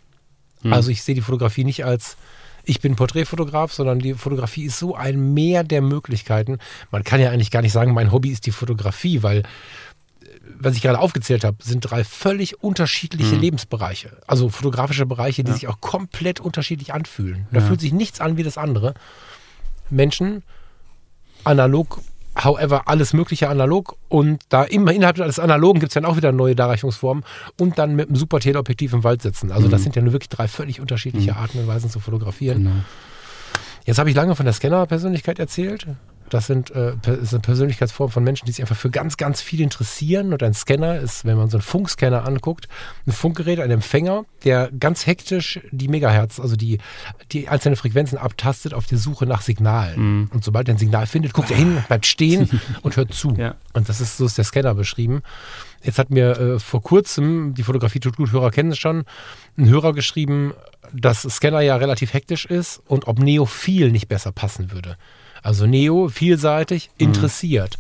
Also ich sehe die Fotografie nicht als ich bin Porträtfotograf, sondern die Fotografie ist so ein Meer der Möglichkeiten. Man kann ja eigentlich gar nicht sagen, mein Hobby ist die Fotografie, weil was ich gerade aufgezählt habe, sind drei völlig unterschiedliche Lebensbereiche. Also fotografische Bereiche, die sich auch komplett unterschiedlich anfühlen. Da Ja. fühlt sich nichts an wie das andere. Menschen, analog, however, alles Mögliche analog. Und da immer innerhalb des Analogen gibt es dann auch wieder neue Darreichungsformen und dann mit einem super Teleobjektiv im Wald sitzen. Also das sind ja nur wirklich drei völlig unterschiedliche Arten und Weisen zu fotografieren. Genau. Jetzt habe ich lange von der Scanner-Persönlichkeit erzählt. Das sind äh, ist eine Persönlichkeitsform von Menschen, die sich einfach für ganz, ganz viel interessieren. Und ein Scanner ist, wenn man so einen Funkscanner anguckt, ein Funkgerät, ein Empfänger, der ganz hektisch die Megahertz, also die, die einzelnen Frequenzen abtastet auf der Suche nach Signalen. Und sobald er ein Signal findet, guckt er hin, bleibt stehen und hört zu. Ja. Und das ist so ist der Scanner beschrieben. Jetzt hat mir äh, vor kurzem, die Fotografie tut gut, Hörer kennen es schon, ein Hörer geschrieben, dass Scanner ja relativ hektisch ist und ob Neo viel nicht besser passen würde. Also Neo vielseitig, interessiert.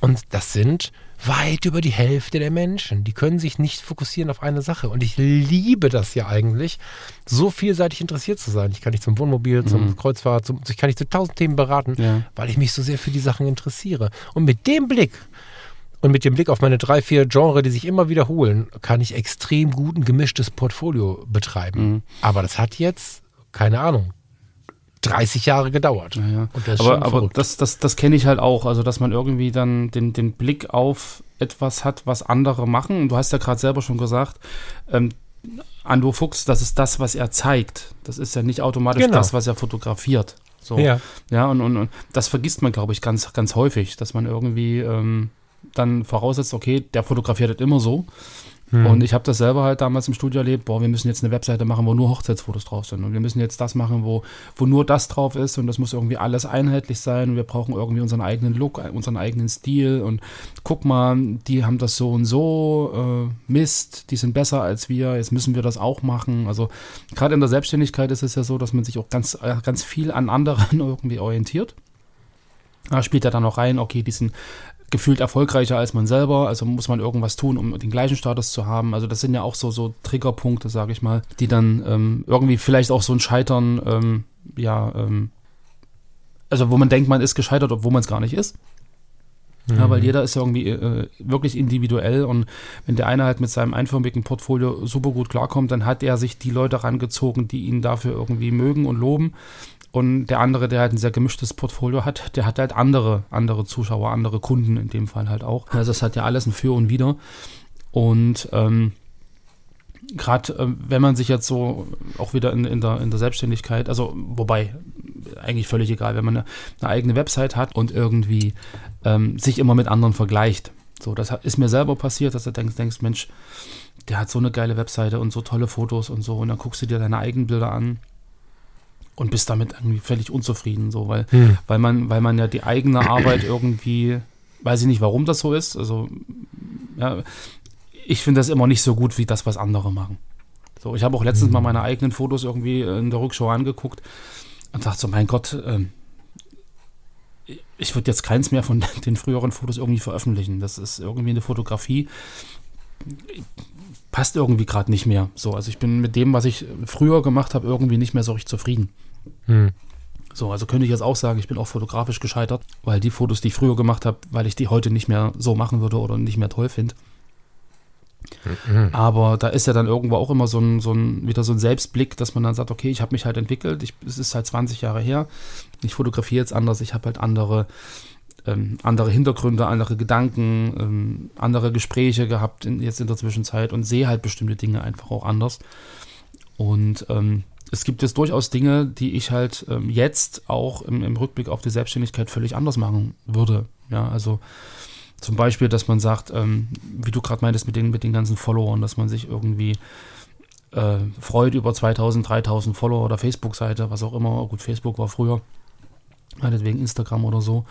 Und das sind weit über die Hälfte der Menschen. Die können sich nicht fokussieren auf eine Sache. Und ich liebe das ja eigentlich, so vielseitig interessiert zu sein. Ich kann dich zum Wohnmobil, zum Kreuzfahrt, zum, ich kann dich zu tausend Themen beraten, Ja. weil ich mich so sehr für die Sachen interessiere. Und mit dem Blick und mit dem Blick auf meine drei, vier Genre, die sich immer wiederholen, kann ich extrem gut ein gemischtes Portfolio betreiben. Aber das hat jetzt, keine Ahnung, 30 Jahre gedauert. Ja, ja. Und das ist aber aber das, das, das kenne ich halt auch. Also, dass man irgendwie dann den, den Blick auf etwas hat, was andere machen. Und du hast ja gerade selber schon gesagt, ähm, Ando Fuchs, das ist das, was er zeigt. Das ist ja nicht automatisch Genau. das, was er fotografiert. So. Ja. Ja, und, und, und das vergisst man, glaube ich, ganz, ganz häufig, dass man irgendwie ähm, dann voraussetzt, okay, der fotografiert das immer so. Hm. Und ich habe das selber halt damals im Studio erlebt, boah, wir müssen jetzt eine Webseite machen, wo nur Hochzeitsfotos drauf sind. Und wir müssen jetzt das machen, wo, wo nur das drauf ist und das muss irgendwie alles einheitlich sein und wir brauchen irgendwie unseren eigenen Look, unseren eigenen Stil und guck mal, die haben das so und so, äh, Mist, die sind besser als wir, jetzt müssen wir das auch machen. Also gerade in der Selbstständigkeit ist es ja so, dass man sich auch ganz, äh, ganz viel an anderen irgendwie orientiert. Da spielt er dann noch rein, okay, die sind gefühlt erfolgreicher als man selber, also muss man irgendwas tun, um den gleichen Status zu haben. Also das sind ja auch so, so Triggerpunkte, sage ich mal, die dann ähm, irgendwie vielleicht auch so ein Scheitern, ähm, ja, ähm, also wo man denkt, man ist gescheitert, obwohl man es gar nicht ist. Mhm. Ja, weil jeder ist ja irgendwie äh, wirklich individuell und wenn der eine halt mit seinem einförmigen Portfolio super gut klarkommt, dann hat er sich die Leute rangezogen, die ihn dafür irgendwie mögen und loben. Und der andere, der halt ein sehr gemischtes Portfolio hat, der hat halt andere, andere Zuschauer, andere Kunden in dem Fall halt auch. Also es hat ja alles ein Für und Wider. Und ähm, gerade äh, wenn man sich jetzt so auch wieder in, in, der, in der Selbstständigkeit, also wobei eigentlich völlig egal, wenn man eine, eine eigene Website hat und irgendwie ähm, sich immer mit anderen vergleicht. So, das ist mir selber passiert, dass du denkst, denkst, Mensch, der hat so eine geile Webseite und so tolle Fotos und so und dann guckst du dir deine eigenen Bilder an und bist damit irgendwie völlig unzufrieden, so, weil, hm. weil man, weil man ja die eigene Arbeit irgendwie, weiß ich nicht, warum das so ist. Also, ja, ich finde das immer nicht so gut wie das, was andere machen. So, ich habe auch letztens hm. mal meine eigenen Fotos irgendwie in der Rückschau angeguckt und dachte so, mein Gott, ähm, ich würde jetzt keins mehr von den früheren Fotos irgendwie veröffentlichen. Das ist irgendwie eine Fotografie, passt irgendwie gerade nicht mehr. So, also ich bin mit dem, was ich früher gemacht habe, irgendwie nicht mehr so richtig zufrieden. Hm. So, also könnte ich jetzt auch sagen, ich bin auch fotografisch gescheitert, weil die Fotos, die ich früher gemacht habe, weil ich die heute nicht mehr so machen würde oder nicht mehr toll finde. Mhm. Aber da ist ja dann irgendwo auch immer so ein, so ein, wieder so ein Selbstblick, dass man dann sagt, okay, ich habe mich halt entwickelt, ich, es ist halt 20 Jahre her, ich fotografiere jetzt anders, ich habe halt andere, ähm, andere Hintergründe, andere Gedanken, ähm, andere Gespräche gehabt in, jetzt in der Zwischenzeit und sehe halt bestimmte Dinge einfach auch anders. Und ähm, es gibt jetzt durchaus Dinge, die ich halt ähm, jetzt auch im, im, Rückblick auf die Selbstständigkeit völlig anders machen würde. Ja, also zum Beispiel, dass man sagt, ähm, wie du gerade meintest mit den, mit den ganzen Followern, dass man sich irgendwie äh, freut über 2000, 3000 Follower oder Facebook-Seite, was auch immer. Gut, Facebook war früher, meinetwegen Instagram oder so.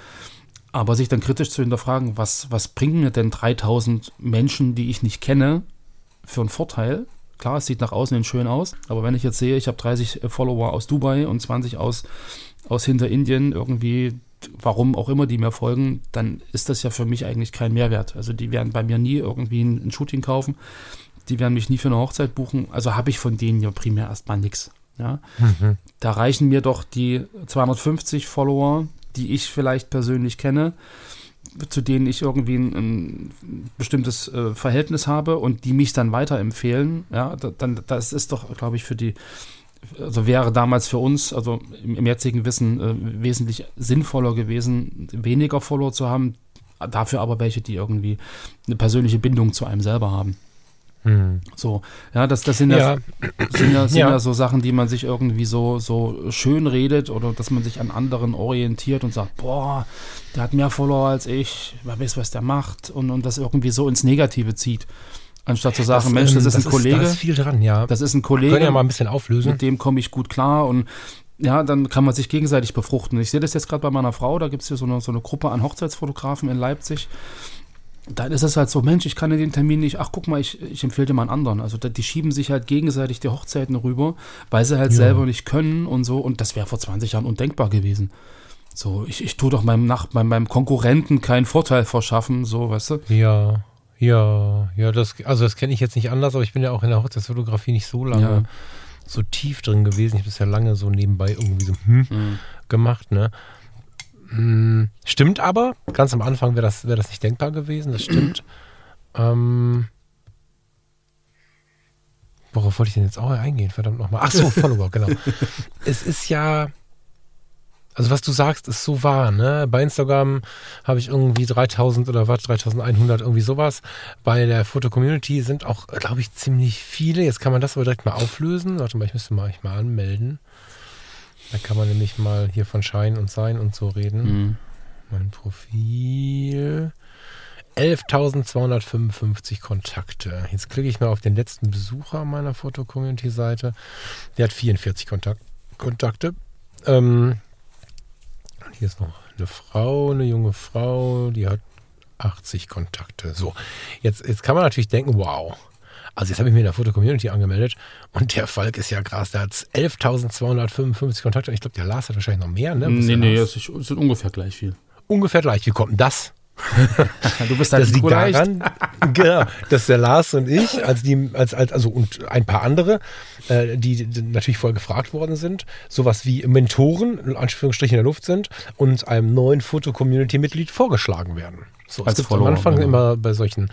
Aber sich dann kritisch zu hinterfragen, was, was bringen mir denn 3000 Menschen, die ich nicht kenne, für einen Vorteil? Klar, es sieht nach außen hin schön aus, aber wenn ich jetzt sehe, ich habe 30 Follower aus Dubai und 20 aus, aus Hinterindien, irgendwie warum auch immer die mir folgen, dann ist das ja für mich eigentlich kein Mehrwert. Also die werden bei mir nie irgendwie ein, ein Shooting kaufen, die werden mich nie für eine Hochzeit buchen, also habe ich von denen ja primär erstmal nichts. Ja? Mhm. Da reichen mir doch die 250 Follower, die ich vielleicht persönlich kenne, zu denen ich irgendwie ein, ein bestimmtes äh, Verhältnis habe und die mich dann weiterempfehlen, ja, da, dann das ist doch, glaube ich, für die also wäre damals für uns, also im, im jetzigen Wissen, äh, wesentlich sinnvoller gewesen, weniger Follower zu haben, dafür aber welche, die irgendwie eine persönliche Bindung zu einem selber haben. Hm. So, ja, das, das sind ja, ja, sind, ja, sind ja. ja, so Sachen, die man sich irgendwie so, so schön redet oder dass man sich an anderen orientiert und sagt, boah, der hat mehr Follower als ich, wer weiß, was der macht und, und das irgendwie so ins Negative zieht. Anstatt zu sagen, das, Mensch, das ist das ein Kollege. da ist viel dran, ja. Das ist ein Kollege. Wir können ja mal ein bisschen auflösen. Mit dem komme ich gut klar und ja, dann kann man sich gegenseitig befruchten. Ich sehe das jetzt gerade bei meiner Frau, da gibt es hier so eine, so eine Gruppe an Hochzeitsfotografen in Leipzig. Da ist es halt so, Mensch, ich kann den Termin nicht, ach guck mal, ich, ich empfehle dir mal einen anderen. Also die schieben sich halt gegenseitig die Hochzeiten rüber, weil sie halt ja. selber nicht können und so. Und das wäre vor 20 Jahren undenkbar gewesen. So, ich, ich tue doch meinem, Nach meinem, meinem Konkurrenten keinen Vorteil verschaffen, so, weißt du? Ja. Ja, ja, das, also das kenne ich jetzt nicht anders, aber ich bin ja auch in der Hochzeitsfotografie nicht so lange ja. so tief drin gewesen. Ich habe es ja lange so nebenbei irgendwie so hm, mhm. gemacht, ne? Hm, stimmt aber, ganz am Anfang wäre das, wär das nicht denkbar gewesen, das stimmt. ähm, worauf wollte ich denn jetzt auch eingehen? Verdammt nochmal. Ach so, Follower, genau. es ist ja, also was du sagst, ist so wahr, ne? Bei Instagram habe ich irgendwie 3000 oder was, 3100, irgendwie sowas. Bei der Foto-Community sind auch, glaube ich, ziemlich viele. Jetzt kann man das aber direkt mal auflösen. Warte mal, ich müsste mal, ich mal anmelden. Da kann man nämlich mal hier von Schein und Sein und so reden. Mhm. Mein Profil. 11.255 Kontakte. Jetzt klicke ich mal auf den letzten Besucher meiner Foto-Community-Seite. Der hat 44 Kontakt Kontakte. Ähm, hier ist noch eine Frau, eine junge Frau, die hat 80 Kontakte. So, jetzt, jetzt kann man natürlich denken, wow. Also jetzt habe ich mir in der Foto-Community angemeldet und der Falk ist ja krass, der hat 11.255 Kontakte. Ich glaube, der Lars hat wahrscheinlich noch mehr, ne? Was nee, nee, es sind ungefähr gleich viel. ungefähr gleich. Wie kommt denn das? du bist halt das liegt daran, genau, dass der Lars und ich, als die, als, als, also und ein paar andere, äh, die, die natürlich vorher gefragt worden sind, sowas wie Mentoren, in Anführungsstrichen in der Luft sind und einem neuen Foto-Community-Mitglied vorgeschlagen werden. So, als es gibt am Anfang genau. immer bei solchen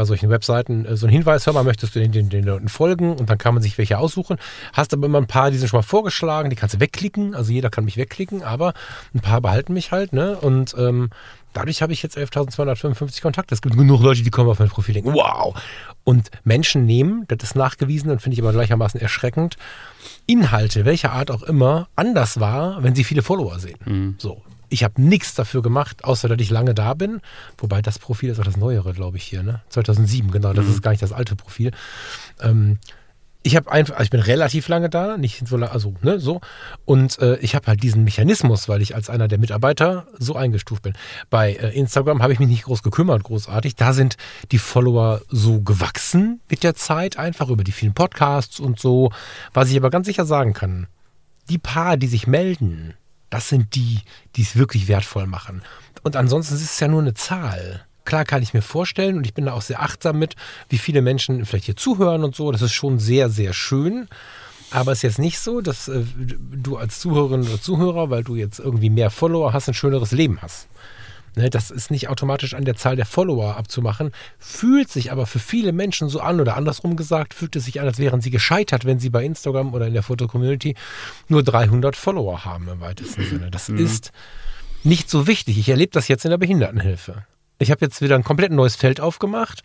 bei solchen Webseiten äh, so ein Hinweis, hör mal, möchtest du den, den, den Leuten folgen und dann kann man sich welche aussuchen. Hast aber immer ein paar, die sind schon mal vorgeschlagen, die kannst du wegklicken, also jeder kann mich wegklicken, aber ein paar behalten mich halt, ne? Und ähm, dadurch habe ich jetzt 11.255 Kontakte. Es gibt genug Leute, die kommen auf mein Profil denken, wow. Und Menschen nehmen, das ist nachgewiesen und finde ich aber gleichermaßen erschreckend, Inhalte, welcher Art auch immer, anders war, wenn sie viele Follower sehen. Mhm. So ich habe nichts dafür gemacht, außer dass ich lange da bin. Wobei das Profil ist auch das neuere, glaube ich, hier, ne? 2007, genau. Das mhm. ist gar nicht das alte Profil. Ähm, ich habe einfach, also ich bin relativ lange da, nicht so lange, also ne, so. Und äh, ich habe halt diesen Mechanismus, weil ich als einer der Mitarbeiter so eingestuft bin. Bei äh, Instagram habe ich mich nicht groß gekümmert, großartig. Da sind die Follower so gewachsen mit der Zeit, einfach über die vielen Podcasts und so. Was ich aber ganz sicher sagen kann, die paar, die sich melden, das sind die, die es wirklich wertvoll machen. Und ansonsten ist es ja nur eine Zahl. Klar kann ich mir vorstellen und ich bin da auch sehr achtsam mit, wie viele Menschen vielleicht hier zuhören und so. Das ist schon sehr, sehr schön. Aber es ist jetzt nicht so, dass äh, du als Zuhörerin oder Zuhörer, weil du jetzt irgendwie mehr Follower hast, ein schöneres Leben hast. Ne, das ist nicht automatisch an der Zahl der Follower abzumachen, fühlt sich aber für viele Menschen so an oder andersrum gesagt, fühlt es sich an, als wären sie gescheitert, wenn sie bei Instagram oder in der Foto-Community nur 300 Follower haben im weitesten Sinne. Das mhm. ist nicht so wichtig. Ich erlebe das jetzt in der Behindertenhilfe. Ich habe jetzt wieder ein komplett neues Feld aufgemacht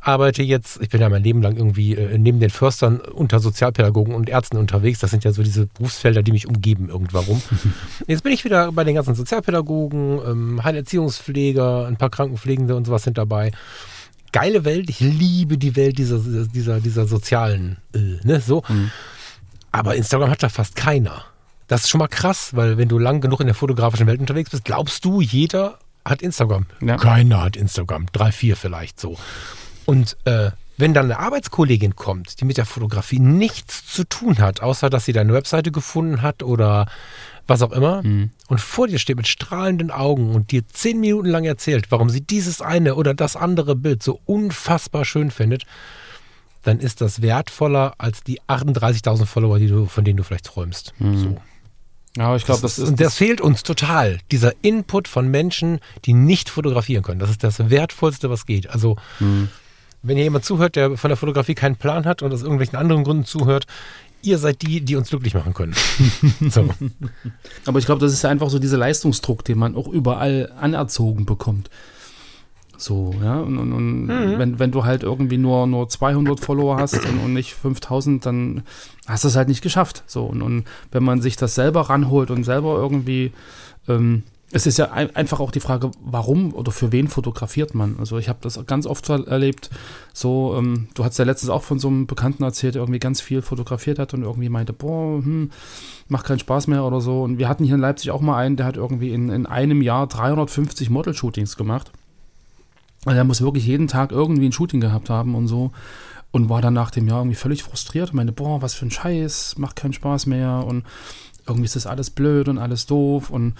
arbeite jetzt, ich bin ja mein Leben lang irgendwie äh, neben den Förstern unter Sozialpädagogen und Ärzten unterwegs. Das sind ja so diese Berufsfelder, die mich umgeben irgendwann. Jetzt bin ich wieder bei den ganzen Sozialpädagogen, ähm, Heilerziehungspfleger, ein paar Krankenpflegende und sowas sind dabei. Geile Welt, ich liebe die Welt dieser, dieser, dieser sozialen, äh, ne, so. Mhm. Aber Instagram hat da fast keiner. Das ist schon mal krass, weil wenn du lang genug in der fotografischen Welt unterwegs bist, glaubst du, jeder hat Instagram. Ja. Keiner hat Instagram. Drei, vier vielleicht so. Und äh, wenn dann eine Arbeitskollegin kommt, die mit der Fotografie nichts zu tun hat, außer dass sie deine Webseite gefunden hat oder was auch immer, mhm. und vor dir steht mit strahlenden Augen und dir zehn Minuten lang erzählt, warum sie dieses eine oder das andere Bild so unfassbar schön findet, dann ist das wertvoller als die 38.000 Follower, die du, von denen du vielleicht träumst. Mhm. So. Ja, ich glaube, das, das, ist. Und das fehlt uns total. Dieser Input von Menschen, die nicht fotografieren können. Das ist das Wertvollste, was geht. Also. Mhm wenn hier jemand zuhört, der von der Fotografie keinen Plan hat und aus irgendwelchen anderen Gründen zuhört, ihr seid die, die uns glücklich machen können. so. Aber ich glaube, das ist ja einfach so dieser Leistungsdruck, den man auch überall anerzogen bekommt. So, ja, und, und, und mhm. wenn, wenn du halt irgendwie nur, nur 200 Follower hast und, und nicht 5000, dann hast du es halt nicht geschafft. So, und, und wenn man sich das selber ranholt und selber irgendwie ähm, es ist ja ein, einfach auch die Frage, warum oder für wen fotografiert man? Also ich habe das ganz oft erlebt, so, ähm, du hast ja letztens auch von so einem Bekannten erzählt, der irgendwie ganz viel fotografiert hat und irgendwie meinte, boah, hm, macht keinen Spaß mehr oder so. Und wir hatten hier in Leipzig auch mal einen, der hat irgendwie in, in einem Jahr 350 Model-Shootings gemacht. Also er muss wirklich jeden Tag irgendwie ein Shooting gehabt haben und so. Und war dann nach dem Jahr irgendwie völlig frustriert und meinte, boah, was für ein Scheiß, macht keinen Spaß mehr und irgendwie ist das alles blöd und alles doof und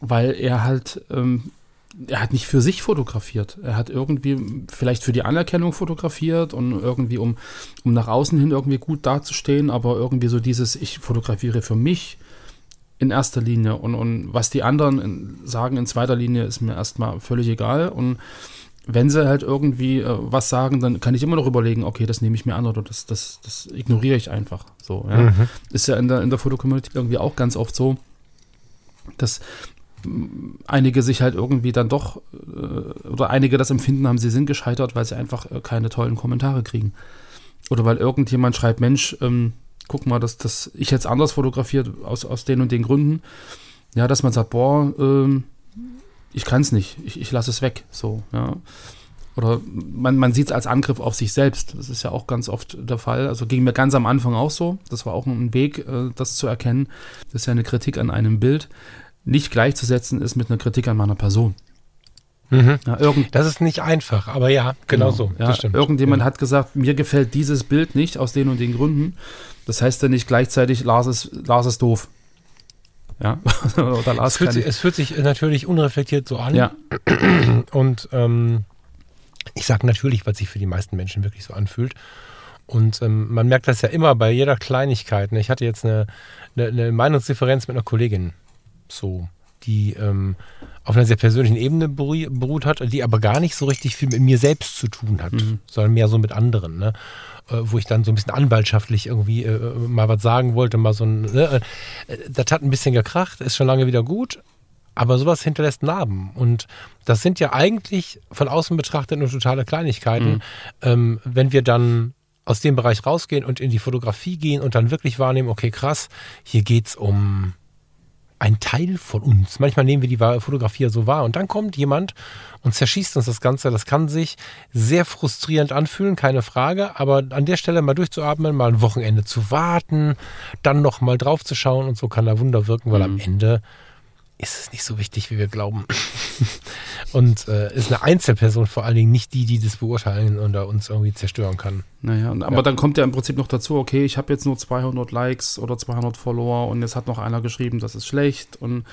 weil er halt, ähm, er hat nicht für sich fotografiert. Er hat irgendwie vielleicht für die Anerkennung fotografiert und irgendwie, um, um nach außen hin irgendwie gut dazustehen, aber irgendwie so dieses, ich fotografiere für mich in erster Linie und, und was die anderen sagen in zweiter Linie ist mir erstmal völlig egal und wenn sie halt irgendwie äh, was sagen, dann kann ich immer noch überlegen, okay, das nehme ich mir an oder das, das, das ignoriere ich einfach. So, ja. Mhm. Ist ja in der, in der Fotocommunity irgendwie auch ganz oft so, dass einige sich halt irgendwie dann doch äh, oder einige das Empfinden haben, sie sind gescheitert, weil sie einfach äh, keine tollen Kommentare kriegen. Oder weil irgendjemand schreibt, Mensch, ähm, guck mal, dass das ich jetzt anders fotografiert aus, aus den und den Gründen. Ja, dass man sagt, boah, ähm, ich kann es nicht, ich, ich lasse es weg. So, ja. Oder man, man sieht es als Angriff auf sich selbst. Das ist ja auch ganz oft der Fall. Also ging mir ganz am Anfang auch so. Das war auch ein Weg, äh, das zu erkennen. Das ist ja eine Kritik an einem Bild nicht gleichzusetzen ist mit einer Kritik an meiner Person. Mhm. Ja, das ist nicht einfach, aber ja, genau, genau so. Ja, irgendjemand ja. hat gesagt, mir gefällt dieses Bild nicht aus den und den Gründen. Das heißt ja nicht gleichzeitig, Lars ist, Lars ist doof. Ja? Oder Lars es, fühlt sich, es fühlt sich natürlich unreflektiert so an. Ja. Und ähm, ich sage natürlich, was sich für die meisten Menschen wirklich so anfühlt. Und ähm, man merkt das ja immer bei jeder Kleinigkeit. Ne? Ich hatte jetzt eine, eine, eine, Meinungsdifferenz mit einer Kollegin, so, die ähm, auf einer sehr persönlichen Ebene beruht hat, die aber gar nicht so richtig viel mit mir selbst zu tun hat, mhm. sondern mehr so mit anderen. Ne? Äh, wo ich dann so ein bisschen anwaltschaftlich irgendwie äh, mal was sagen wollte, mal so ein, ne? Äh, das hat ein bisschen gekracht, ist schon lange wieder gut, aber sowas hinterlässt Narben. Und das sind ja eigentlich von außen betrachtet nur totale Kleinigkeiten. Mhm. Ähm, wenn wir dann aus dem Bereich rausgehen und in die Fotografie gehen und dann wirklich wahrnehmen, okay, krass, hier geht es um ein Teil von uns. Manchmal nehmen wir die Fotografie ja so wahr und dann kommt jemand und zerschießt uns das Ganze. Das kann sich sehr frustrierend anfühlen, keine Frage, aber an der Stelle mal durchzuatmen, mal ein Wochenende zu warten, dann noch mal drauf zu schauen und so kann da Wunder wirken, weil mhm. am Ende ist es nicht so wichtig, wie wir glauben. und äh, ist eine Einzelperson vor allen Dingen nicht die, die das beurteilen oder uns irgendwie zerstören kann. Naja, und, aber ja. dann kommt ja im Prinzip noch dazu, okay, ich habe jetzt nur 200 Likes oder 200 Follower und jetzt hat noch einer geschrieben, das ist schlecht und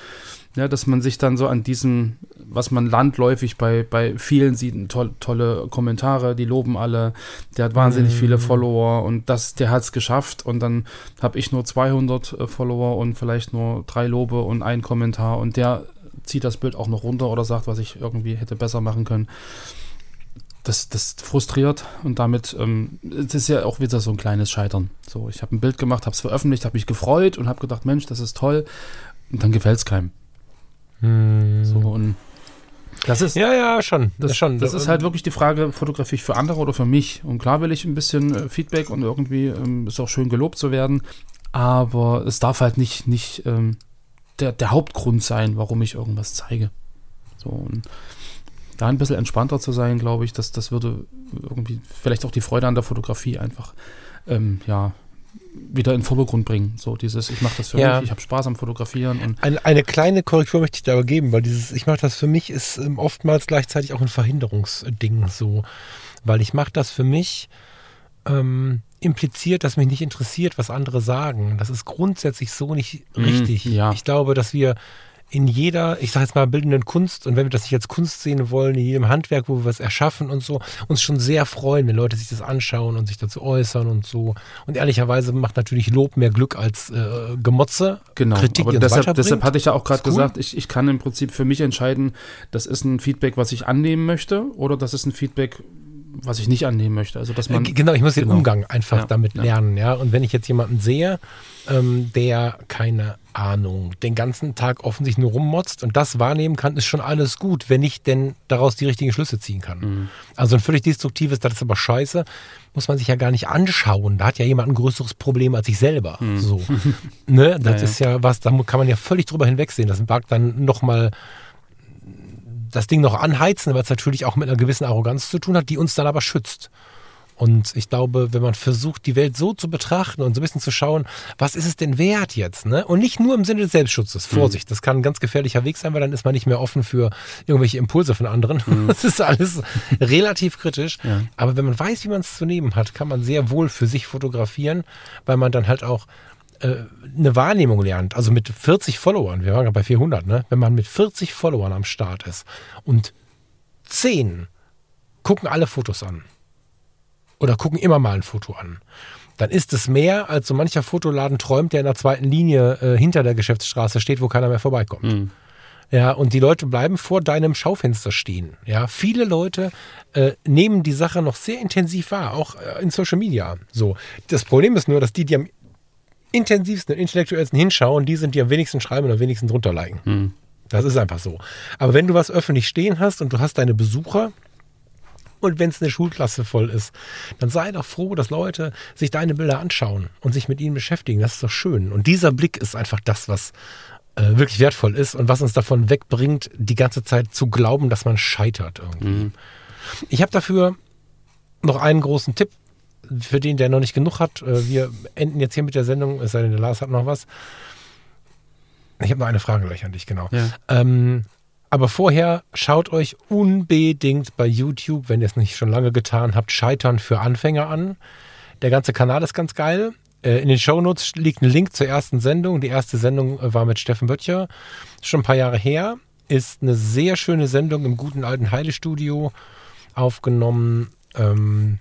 ja, dass man sich dann so an diesem, was man landläufig bei, bei vielen sieht, toll, tolle Kommentare, die loben alle, der hat wahnsinnig mhm. viele Follower und das, der hat es geschafft und dann habe ich nur 200 äh, Follower und vielleicht nur drei Lobe und ein Kommentar und der zieht das Bild auch noch runter oder sagt, was ich irgendwie hätte besser machen können. Das, das frustriert und damit, ähm, es ist ja auch wieder so ein kleines Scheitern. So, ich habe ein Bild gemacht, habe es veröffentlicht, habe mich gefreut und habe gedacht, Mensch, das ist toll. Und dann gefällt es keinem. Hm. So, und das ist, ja, ja, schon. Das, schon. das ist halt wirklich die Frage, fotografiere ich für andere oder für mich? Und klar will ich ein bisschen äh, Feedback und irgendwie ähm, ist auch schön gelobt zu werden, aber es darf halt nicht, nicht ähm, der, der Hauptgrund sein, warum ich irgendwas zeige. So, und da ein bisschen entspannter zu sein, glaube ich, das, das würde irgendwie vielleicht auch die Freude an der Fotografie einfach ähm, ja, wieder in den Vordergrund bringen. So dieses, ich mache das für ja. mich, ich habe Spaß am Fotografieren. Und eine, eine, kleine Korrektur möchte ich dir aber geben, weil dieses, ich mache das für mich, ist ähm, oftmals gleichzeitig auch ein Verhinderungsding so. Weil ich mache das für mich ähm, impliziert, dass mich nicht interessiert, was andere sagen. Das ist grundsätzlich so nicht mhm, richtig. ja. Ich glaube, dass wir in jeder, ich sage jetzt mal, bildenden Kunst und wenn wir das nicht als Kunst sehen wollen, in jedem Handwerk, wo wir was erschaffen und so, uns schon sehr freuen, wenn Leute sich das anschauen und sich dazu äußern und so. Und ehrlicherweise macht natürlich Lob mehr Glück als äh, Gemotze. Genau, Kritik, aber deshalb, deshalb hatte ich ja auch gerade cool. gesagt, ich, ich kann im Prinzip für mich entscheiden, das ist ein Feedback, was ich annehmen möchte oder das ist ein Feedback, was ich nicht annehmen möchte. Also dass man äh, genau, ich muss den genau. Umgang einfach ja, damit lernen, ja. Und wenn ich jetzt jemanden sehe, ähm, der keine Ahnung den ganzen Tag offensichtlich nur rummotzt und das wahrnehmen kann, ist schon alles gut, wenn ich denn daraus die richtigen Schlüsse ziehen kann. Mhm. Also ein völlig destruktives, das ist aber scheiße, muss man sich ja gar nicht anschauen. Da hat ja jemand ein größeres Problem als ich selber. Mhm. So, ne, das ja, ist ja was, da kann man ja völlig drüber hinwegsehen. Das mag dann nochmal das Ding noch anheizen, weil es natürlich auch mit einer gewissen Arroganz zu tun hat, die uns dann aber schützt. Und ich glaube, wenn man versucht, die Welt so zu betrachten und so ein bisschen zu schauen, was ist es denn wert jetzt? Ne? Und nicht nur im Sinne des Selbstschutzes. Mhm. Vorsicht, das kann ein ganz gefährlicher Weg sein, weil dann ist man nicht mehr offen für irgendwelche Impulse von anderen. Mhm. Das ist alles relativ kritisch. Ja. Aber wenn man weiß, wie man es zu nehmen hat, kann man sehr wohl für sich fotografieren, weil man dann halt auch äh, eine Wahrnehmung lernt. Also mit 40 Followern, wir waren ja bei 400, ne? wenn man mit 40 Followern am Start ist und 10 gucken alle Fotos an oder gucken immer mal ein Foto an, dann ist es mehr, als so mancher Fotoladen träumt, der in der zweiten Linie äh, hinter der Geschäftsstraße steht, wo keiner mehr vorbeikommt. Mhm. Ja, und die Leute bleiben vor deinem Schaufenster stehen. Ja, viele Leute äh, nehmen die Sache noch sehr intensiv wahr, auch äh, in Social Media. So. Das Problem ist nur, dass die, die am intensivsten und intellektuellsten hinschauen, die sind, die am wenigsten schreiben und am wenigsten drunter liken. Mhm. Das ist einfach so. Aber wenn du was öffentlich stehen hast und du hast deine Besucher, und wenn es eine Schulklasse voll ist, dann sei doch froh, dass Leute sich deine Bilder anschauen und sich mit ihnen beschäftigen. Das ist doch schön. Und dieser Blick ist einfach das, was äh, wirklich wertvoll ist und was uns davon wegbringt, die ganze Zeit zu glauben, dass man scheitert irgendwie. Mhm. Ich habe dafür noch einen großen Tipp für den, der noch nicht genug hat. Äh, wir enden jetzt hier mit der Sendung, es sei denn, der Lars hat noch was. Ich habe noch eine Frage gleich an dich, genau. Ja. Ähm, aber vorher schaut euch unbedingt bei YouTube, wenn ihr es nicht schon lange getan habt, Scheitern für Anfänger an. Der ganze Kanal ist ganz geil. Äh, in den Shownotes liegt ein Link zur ersten Sendung. Die erste Sendung äh, war mit Steffen Böttcher. Schon ein paar Jahre her. Ist eine sehr schöne Sendung im guten alten Heile-Studio aufgenommen. Ähm,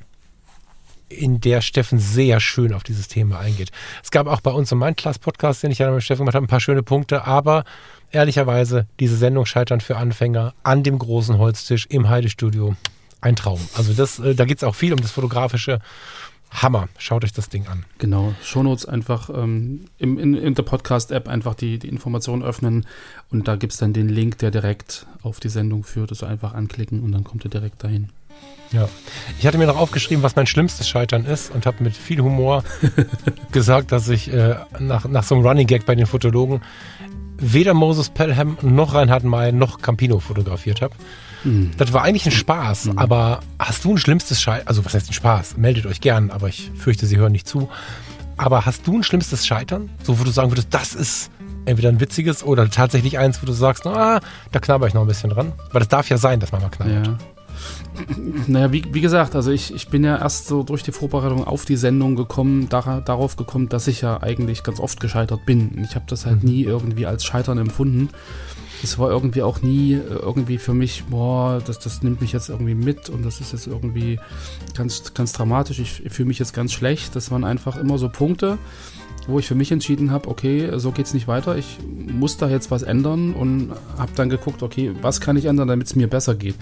in der Steffen sehr schön auf dieses Thema eingeht. Es gab auch bei uns im Mindclass-Podcast, den ich ja mit Steffen gemacht habe, ein paar schöne Punkte, aber ehrlicherweise, diese Sendung scheitern für Anfänger an dem großen Holztisch im Heidestudio. Ein Traum. Also das, äh, da geht es auch viel um das Fotografische. Hammer. Schaut euch das Ding an. Genau. Shownotes einfach ähm, im, in, in der Podcast-App einfach die, die Informationen öffnen und da gibt es dann den Link, der direkt auf die Sendung führt. Also einfach anklicken und dann kommt ihr direkt dahin. Ja. Ich hatte mir noch aufgeschrieben, was mein schlimmstes Scheitern ist und habe mit viel Humor gesagt, dass ich äh, nach, nach so einem Running Gag bei den Fotologen weder Moses Pelham noch Reinhard May noch Campino fotografiert habe. Mhm. Das war eigentlich ein Spaß, mhm. aber hast du ein schlimmstes Scheitern? Also, was heißt ein Spaß? Meldet euch gern, aber ich fürchte, sie hören nicht zu. Aber hast du ein schlimmstes Scheitern? So, wo du sagen würdest, das ist entweder ein witziges oder tatsächlich eins, wo du sagst, ah, da knabber ich noch ein bisschen dran. Weil das darf ja sein, dass man mal knabbert. Ja. Naja, wie, wie gesagt, also ich, ich bin ja erst so durch die Vorbereitung auf die Sendung gekommen, dar, darauf gekommen, dass ich ja eigentlich ganz oft gescheitert bin. Ich habe das halt mhm. nie irgendwie als Scheitern empfunden. Es war irgendwie auch nie äh, irgendwie für mich, boah, das, das nimmt mich jetzt irgendwie mit und das ist jetzt irgendwie ganz, ganz dramatisch. Ich, ich fühle mich jetzt ganz schlecht. Das waren einfach immer so Punkte, wo ich für mich entschieden habe, okay, so geht es nicht weiter. Ich muss da jetzt was ändern und habe dann geguckt, okay, was kann ich ändern, damit es mir besser geht.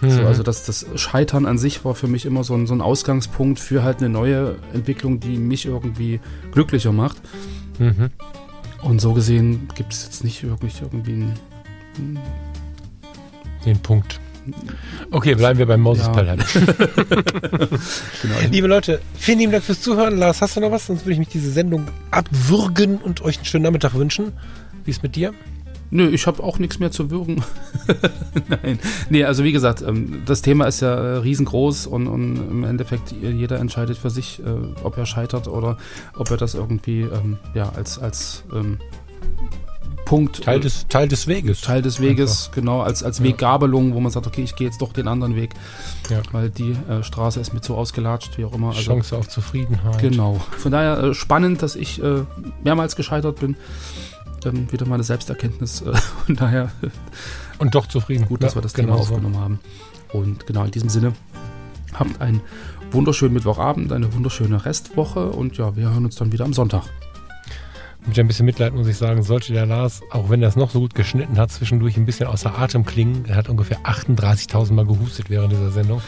Mhm. So, also das, das Scheitern an sich war für mich immer so ein, so ein Ausgangspunkt für halt eine neue Entwicklung, die mich irgendwie glücklicher macht. Mhm. Und so gesehen gibt es jetzt nicht wirklich irgendwie einen, den Punkt. Okay, bleiben wir beim Moses ja. Pelham. genau. Liebe Leute, vielen lieben Dank fürs Zuhören. Lars, hast du noch was? Sonst würde ich mich diese Sendung abwürgen und euch einen schönen Nachmittag wünschen. Wie ist mit dir? Nö, ich habe auch nichts mehr zu würgen. Nein. Nee, also wie gesagt, ähm, das Thema ist ja äh, riesengroß und, und im Endeffekt jeder entscheidet für sich, äh, ob er scheitert oder ob er das irgendwie ähm, ja, als, als ähm, Punkt. Teil des, Teil des Weges. Teil des Weges, Einfach. genau, als, als Weggabelung, wo man sagt, okay, ich gehe jetzt doch den anderen Weg, ja. weil die äh, Straße ist mir zu ausgelatscht, wie auch immer. Also, Chance auf Zufriedenheit. Genau. Von daher äh, spannend, dass ich äh, mehrmals gescheitert bin dann wieder meine Selbsterkenntnis. Äh, von daher. Und doch zufrieden. Gut, dass ja, wir das Thema aufgenommen so. haben. Und genau in diesem Sinne, habt einen wunderschönen Mittwochabend, eine wunderschöne Restwoche und ja, wir hören uns dann wieder am Sonntag. Mit ein bisschen Mitleid muss ich sagen, sollte der Lars, auch wenn er es noch so gut geschnitten hat, zwischendurch ein bisschen außer Atem klingen. Er hat ungefähr 38.000 Mal gehustet während dieser Sendung.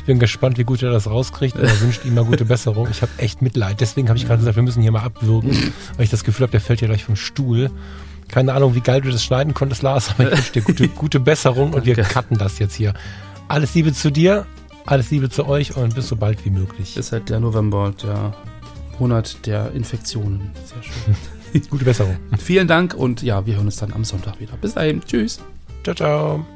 Ich bin gespannt, wie gut er das rauskriegt er wünscht ihm mal gute Besserung. Ich habe echt Mitleid. Deswegen habe ich gerade gesagt, wir müssen hier mal abwürgen, weil ich das Gefühl habe, der fällt ja gleich vom Stuhl. Keine Ahnung, wie geil du das schneiden konntest, Lars, aber ich wünsche dir gute, gute Besserung und wir cutten das jetzt hier. Alles Liebe zu dir, alles Liebe zu euch und bis so bald wie möglich. Ist halt der November, der Monat der Infektionen. Sehr schön. Gute Besserung. Vielen Dank und ja, wir hören uns dann am Sonntag wieder. Bis dahin. Tschüss. Ciao, ciao.